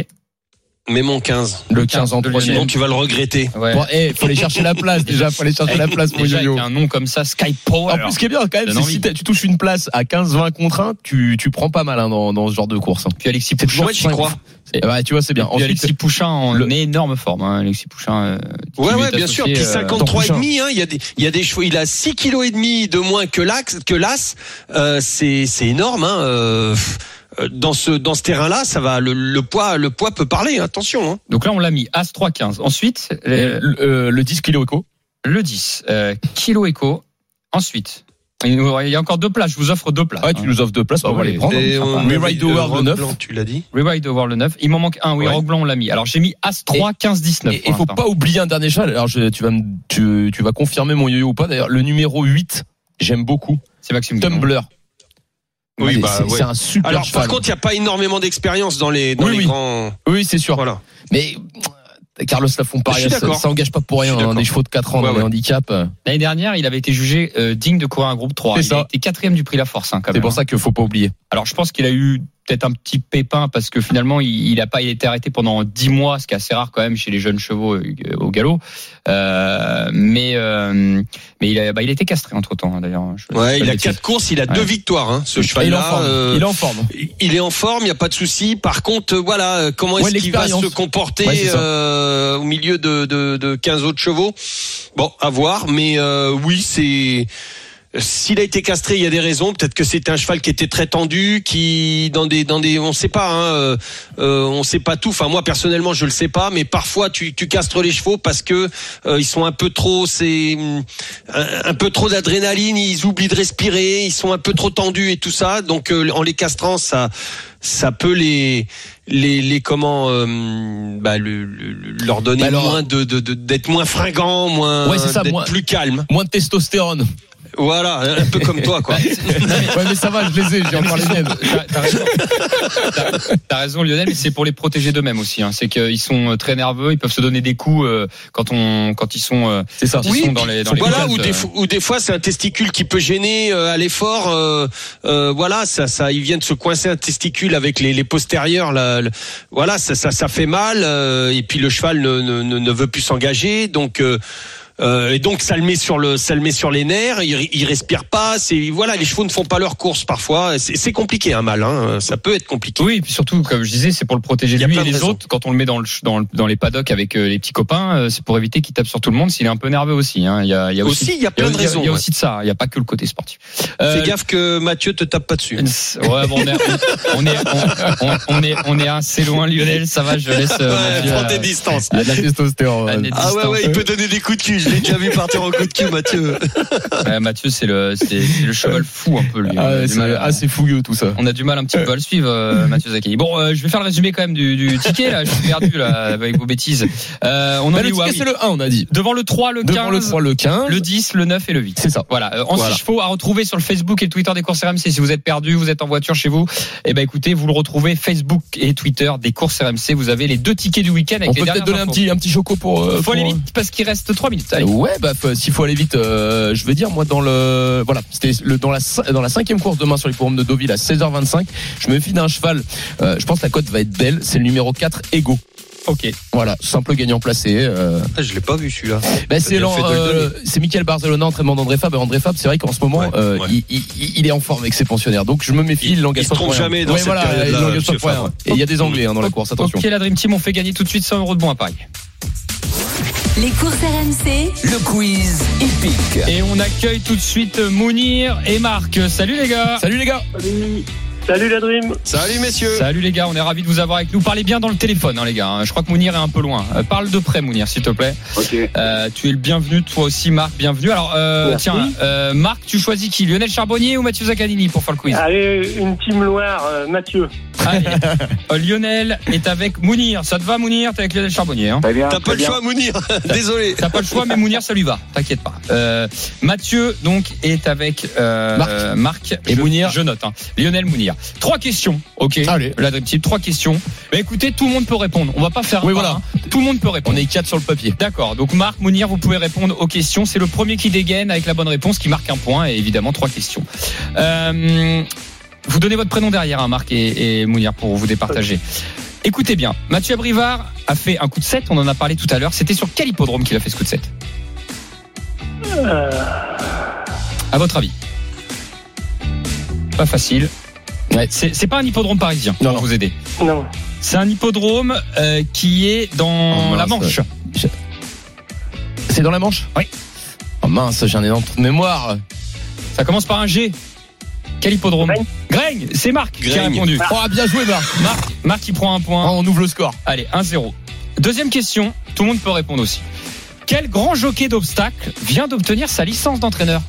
Mais mon 15. le 15 en troisième. Sinon, tu vas le regretter. Ouais. Bon, eh, faut aller chercher la place déjà, faut aller chercher la place pour Déjà, Yo-Yo. avec un nom comme ça, Sky Power. En plus, ce qui est bien quand même, c'est si tu touches une place à 15-20 contre 1, tu, tu prends pas mal hein, dans, dans ce genre de course. hein. puis Alexis C'est Pouchin. Ouais, j'y crois. Et bah, tu vois, c'est bien. Puis Ensuite, Alexis Pouchin en le- énorme forme. Hein. Alexis Pouchin. euh, Ouais, ouais, bien sûr. Puis euh, 53 et Pouchin. demi, hein. Il y a des, il y a des chevaux. Il a 6 kilos et demi de moins que l'axe, que l'as. Euh, c'est, c'est énorme, hein. Euh, dans ce, dans ce terrain-là, ça va, le, le poids, le poids peut parler. Attention, hein. Donc là, on l'a mis As 3 15. Ensuite, euh, le, euh, le 10 kilo écho. le 10. Euh, Kilo Echo. Ensuite, il y a encore deux places. Je vous offre deux places. Ouais, tu nous offres deux places, bah, on va les prendre. Et avait, Ride the World, le Rock 9. Blanc, tu l'as dit. Rewrite over le 9. Il m'en manque un. Oui, Ouais. Rock Blanc, on l'a mis. Alors j'ai mis As 3 15 19. Et il faut pas oublier un dernier cheval. Alors, je, tu vas me, tu, tu vas confirmer mon yo-yo ou pas. D'ailleurs, le numéro 8, j'aime beaucoup. C'est Maxime. Guillon. Tumbler. Oui, C'est- bah, c'est ouais. un super Alors, cheval. par contre, il n'y a pas énormément d'expérience dans les, dans Oui, les oui. grands. oui, c'est sûr. Voilà. Mais euh, Carlos Lafont pareil, suis ça, d'accord. ça engage pas pour rien. hein, des chevaux de 4 ans Ouais, dans les handicaps. L'année dernière, il avait été jugé euh, digne de courir un groupe 3. C'est Il a ça. été quatrième du prix La Force. Hein, C'est pour hein. ça qu'il faut pas oublier. Alors je pense qu'il a eu peut-être un petit pépin parce que finalement il, il a pas il a été arrêté pendant 10 mois, ce qui est assez rare quand même chez les jeunes chevaux euh, au galop. Euh, mais euh, mais il a bah, il été castré entre temps d'ailleurs. Je- Ouais, il a quatre courses, il a deux Ouais. victoires, hein, ce Et il est en cheval-là. forme. euh, Il est en forme. il est en forme, il n'y a pas de souci. Par contre, euh, voilà, comment est-ce Ouais, qu'il va se comporter Ouais, au milieu de, de, de 15 autres chevaux? Bon, à voir. Mais euh, oui, c'est s'il a été castré, il y a des raisons. Peut-être que c'était un cheval qui était très tendu, qui dans des dans des, on sait pas, hein, euh, euh, on sait pas tout. Enfin, moi personnellement, je le sais pas, mais parfois tu tu castres les chevaux parce que euh, ils sont un peu trop, c'est un, un peu trop d'adrénaline, ils oublient de respirer, ils sont un peu trop tendus et tout ça. Donc euh, en les castrant, ça ça peut les les les comment euh, bah, le- le- leur donner Bah alors- moins de de- de- d'être moins fringant, moins Ouais, c'est ça, d'être moins- plus calme. Moins de testostérone. Voilà, un peu comme toi quoi. ouais, mais ça va, je les ai, j'ai encore les miennes. T'as- T'as raison. T'as- T'as raison Lionel, mais c'est pour les protéger d'eux-mêmes aussi. Hein. C'est qu'ils sont euh, très nerveux, ils peuvent se donner des coups euh, quand on quand ils sont euh, C'est ça. ils sont dans les dans les voilà, ou des, euh, fois- ou des fois c'est un testicule qui peut gêner euh, à l'effort. euh, euh, voilà, ça, ça, ils viennent se coincer un testicule avec les, les postérieurs. Là, le- voilà, ça, ça, ça fait mal. euh, et puis le cheval ne, ne, ne- ne veut plus s'engager, donc. Euh, et donc ça le met sur le, ça le met sur les nerfs. Il, il respire pas. C'est voilà, les chevaux ne font pas leur course parfois. C'est compliqué un mal. Hein, ça peut être compliqué. Oui, et puis surtout, comme je disais, c'est pour le protéger lui et les raisons. autres. Quand on le met dans, le, dans, le- dans les paddocks avec euh, les petits copains, euh, c'est pour éviter qu'il tape sur tout le monde s'il est un peu nerveux aussi. Hein. Il y a, il y a aussi, Aussi, il y a plein de raisons. Il y a ouais. aussi de ça. Il n'y a pas que le côté sportif. Fais gaffe que Mathieu te tape pas dessus. Ouais, bon, on est, on est, on, on- on est, on est assez loin, Lionel. Ça va, je laisse. Ouais, prends tes distances. Il y a de la testostérone. Ah ouais, ouais, il peut donner des coups de cul. Je l'ai déjà vu partir en coup de cul, Mathieu. Ouais, Mathieu, c'est le, c'est c'est le cheval fou un peu lui. Ah, c'est mal assez fouilleux tout ça. On a du mal un petit peu à le suivre, euh, Mathieu Zakini. Bon, euh, je vais faire le résumé quand même du, du ticket là. Je suis perdu là avec vos bêtises. Euh, on en Bah, est le ah ticket, c'est le 1, on a dit. Devant le 3, le 15, Devant le 3, le 15. le 10, le 9 et le 8. C'est ça. Voilà, euh, en Voilà. six chevaux à retrouver sur le Facebook et le Twitter des courses RMC. Si vous êtes perdu, vous êtes en voiture chez vous, eh ben écoutez, vous le retrouvez Facebook et Twitter des courses RMC. Vous avez les deux tickets du week-end avec On les peut peut-être donner un petit, un petit choco pour. euh, Faut pour- aller vite parce qu'il reste 3 minutes. Ouais, bah s'il faut aller vite, euh, je veux dire moi dans le voilà, c'était le dans la dans la cinquième course demain sur les forums de Deauville à 16h25. Je me fie d'un cheval. euh, je pense que la cote va être belle. C'est le numéro 4 Ego. Ok. Voilà, simple gagnant placé. Euh, Ah, je l'ai pas vu celui-là. bah, c'est euh, c'est Michael Barcelona, entraînement d'André Fab. Et André Fab, c'est vrai qu'en ce moment, Ouais, euh, ouais. Il, il- il est en forme avec ses pensionnaires. Donc je me méfie. Il- Il l'engage il se pas trompe jamais dans Ouais, cette voilà, période-là. Et il y a des Anglais hein, dans la course. Attention. Ok, la Dream Team, on fait gagner tout de suite 100 euros de bons à Paris. Les courses RMC, Le quiz épique. Et on accueille tout de suite Mounir et Marc. Salut les gars. Salut les gars. Salut la Dream. Salut messieurs. Salut les gars, on est ravis de vous avoir avec nous. Parlez bien dans le téléphone, hein, les gars. hein. Je crois que Mounir est un peu loin. Euh, parle de près, Mounir, s'il te plaît. Ok. Euh, tu es le bienvenu, toi aussi, Marc. Bienvenue. Alors, euh, tiens, euh, Marc, tu choisis qui Lionel Charbonnier ou Mathieu Zaccanini pour faire le quiz? Allez, une team Loire, euh, Mathieu. Allez. Euh, Lionel est avec Mounir. Ça te va, Mounir? T'es avec Lionel Charbonnier. Hein? T'as pas le choix, Mounir. Désolé. T'as pas le choix, mais Mounir, ça lui va. T'inquiète pas. Euh, Mathieu, donc, est avec euh, Marc. Marc Et Je- Mounir. Je note. Hein. Lionel Mounir. Trois questions. Ok. Allez. La Dream Team, trois questions. Bah, écoutez, tout le monde peut répondre. On va pas faire. Oui, un voilà. un. Tout le monde peut répondre. On est quatre sur le papier. D'accord. Donc Marc, Mounir, vous pouvez répondre aux questions. C'est le premier qui dégaine avec la bonne réponse qui marque un point et évidemment trois questions. Euh, vous donnez votre prénom derrière, hein, Marc et, et Mounir, pour vous départager. Écoutez bien, Mathieu Abrivard a fait un coup de 7, on en a parlé tout à l'heure. C'était sur quel hippodrome qu'il a fait ce coup de 7 Euh, À votre avis Pas facile. Ouais, c'est c'est pas un hippodrome parisien, Non, pour non. vous aider. non. C'est un hippodrome euh, qui est dans Oh, la. Manche. C'est dans la Manche Oui. Oh mince, j'en ai dans de mémoire. Ça commence par un G. Quel hippodrome Graigne. Graigne, c'est Marc qui a répondu. Oh, bien joué, Marc. Marc, Marc qui prend un Oh, point. on ouvre le score. Allez, 1-0. Deuxième question, tout le monde peut répondre aussi. Quel grand jockey d'obstacle vient d'obtenir sa licence d'entraîneur?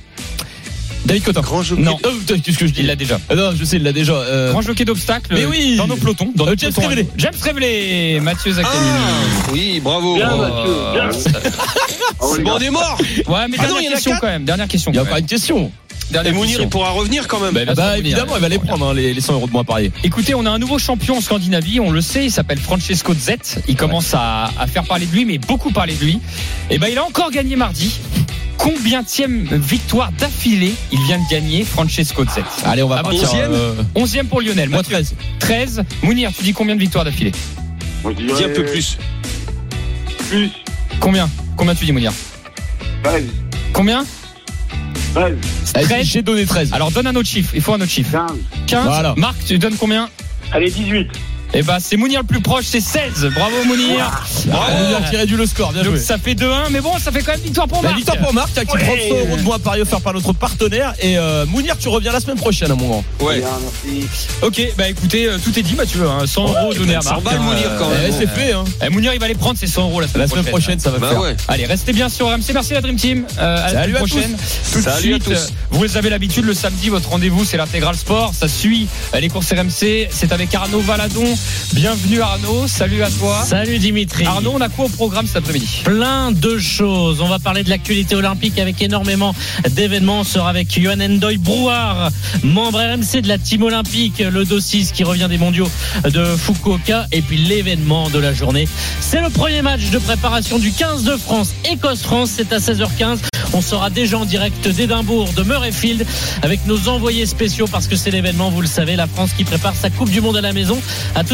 David Cotin. Grand jockey. Non, Oh, qu'est-ce que je dis il l'a déjà. Ah Non, je sais, il l'a déjà. euh, Grand jockey d'obstacle Mais oui. dans nos pelotons. Dans Euh, nos James. Révélé. James Révélé, Mathieu Zaccanini. Ah, oui, bravo. Bien, Oh, Mathieu, bien. Oh, les Bon, on est mort. Ouais, mais Ah dernière non, il y en a question quand même. Dernière question. Il y a même. une question. Dernière Et Mounir, il pourra revenir quand même. Bah Mounir, évidemment, il va les bien. prendre, hein, les, les 100 euros de moins pariés. Écoutez, on a un nouveau champion en Scandinavie, on le sait, il s'appelle Francesco Zet. Il commence à, à faire parler de lui, mais beaucoup parler de lui. Et ben, il a encore gagné mardi. Combientième victoire d'affilée il vient de gagner Francesco Zet Allez, on va Ah, partir. onzième euh, Onzième pour Lionel. moi, Mathieu, 13. 13. Mounir, tu dis combien de victoires d'affilée? Moi, je Dis un peu plus. Plus. Combien? Combien tu dis Mounir? 13. Combien? 13. Allez, 13. J'ai donné 13. Alors donne un autre chiffre, il faut un autre chiffre. 15. 15. Voilà. Marc, tu donnes combien? Allez, 18. Eh ben c'est Mounir le plus proche, c'est 16. Bravo Mounir. On a tiré du le score, bien Donc joué. ça fait 2-1, mais bon, ça fait quand même victoire pour Marc. victoire pour Marc, qui prend 100 euros de moins pariés offert par notre partenaire. Et euh, Mounir, tu reviens la semaine prochaine, à mon grand. Ouais. Bien, merci. Ok, bah écoutez, euh, tout est dit Mathieu, hein, 100 euros donnés à 100 Marc. balles, Mounir, quand Eh, même. c'est fait, hein. Eh, Mounir il va les prendre ces 100 euros la semaine, La semaine prochaine, ça va Bah faire. ouais. Allez, restez bien sur RMC. Merci la Dream Team. Euh, à la semaine à prochaine. Tout de suite, tous. vous avez l'habitude, le samedi, votre rendez-vous, c'est l'intégral sport. Ça suit euh, les courses RMC. C'est avec Arnaud Valadon. Bienvenue Arnaud. Salut à toi. Salut Dimitri. Arnaud, on a quoi au programme cet après-midi? Plein de choses. On va parler de l'actualité olympique avec énormément d'événements. On sera avec Johan Endoy Brouard, membre RMC de la team olympique, le dossier qui revient des mondiaux de Fukuoka. Et puis l'événement de la journée. C'est le premier match de préparation du 15 de France, Écosse-France. C'est à 16h15. On sera déjà en direct d'Édimbourg, de Murrayfield, avec nos envoyés spéciaux parce que c'est l'événement, vous le savez, la France qui prépare sa Coupe du Monde à la maison. À tout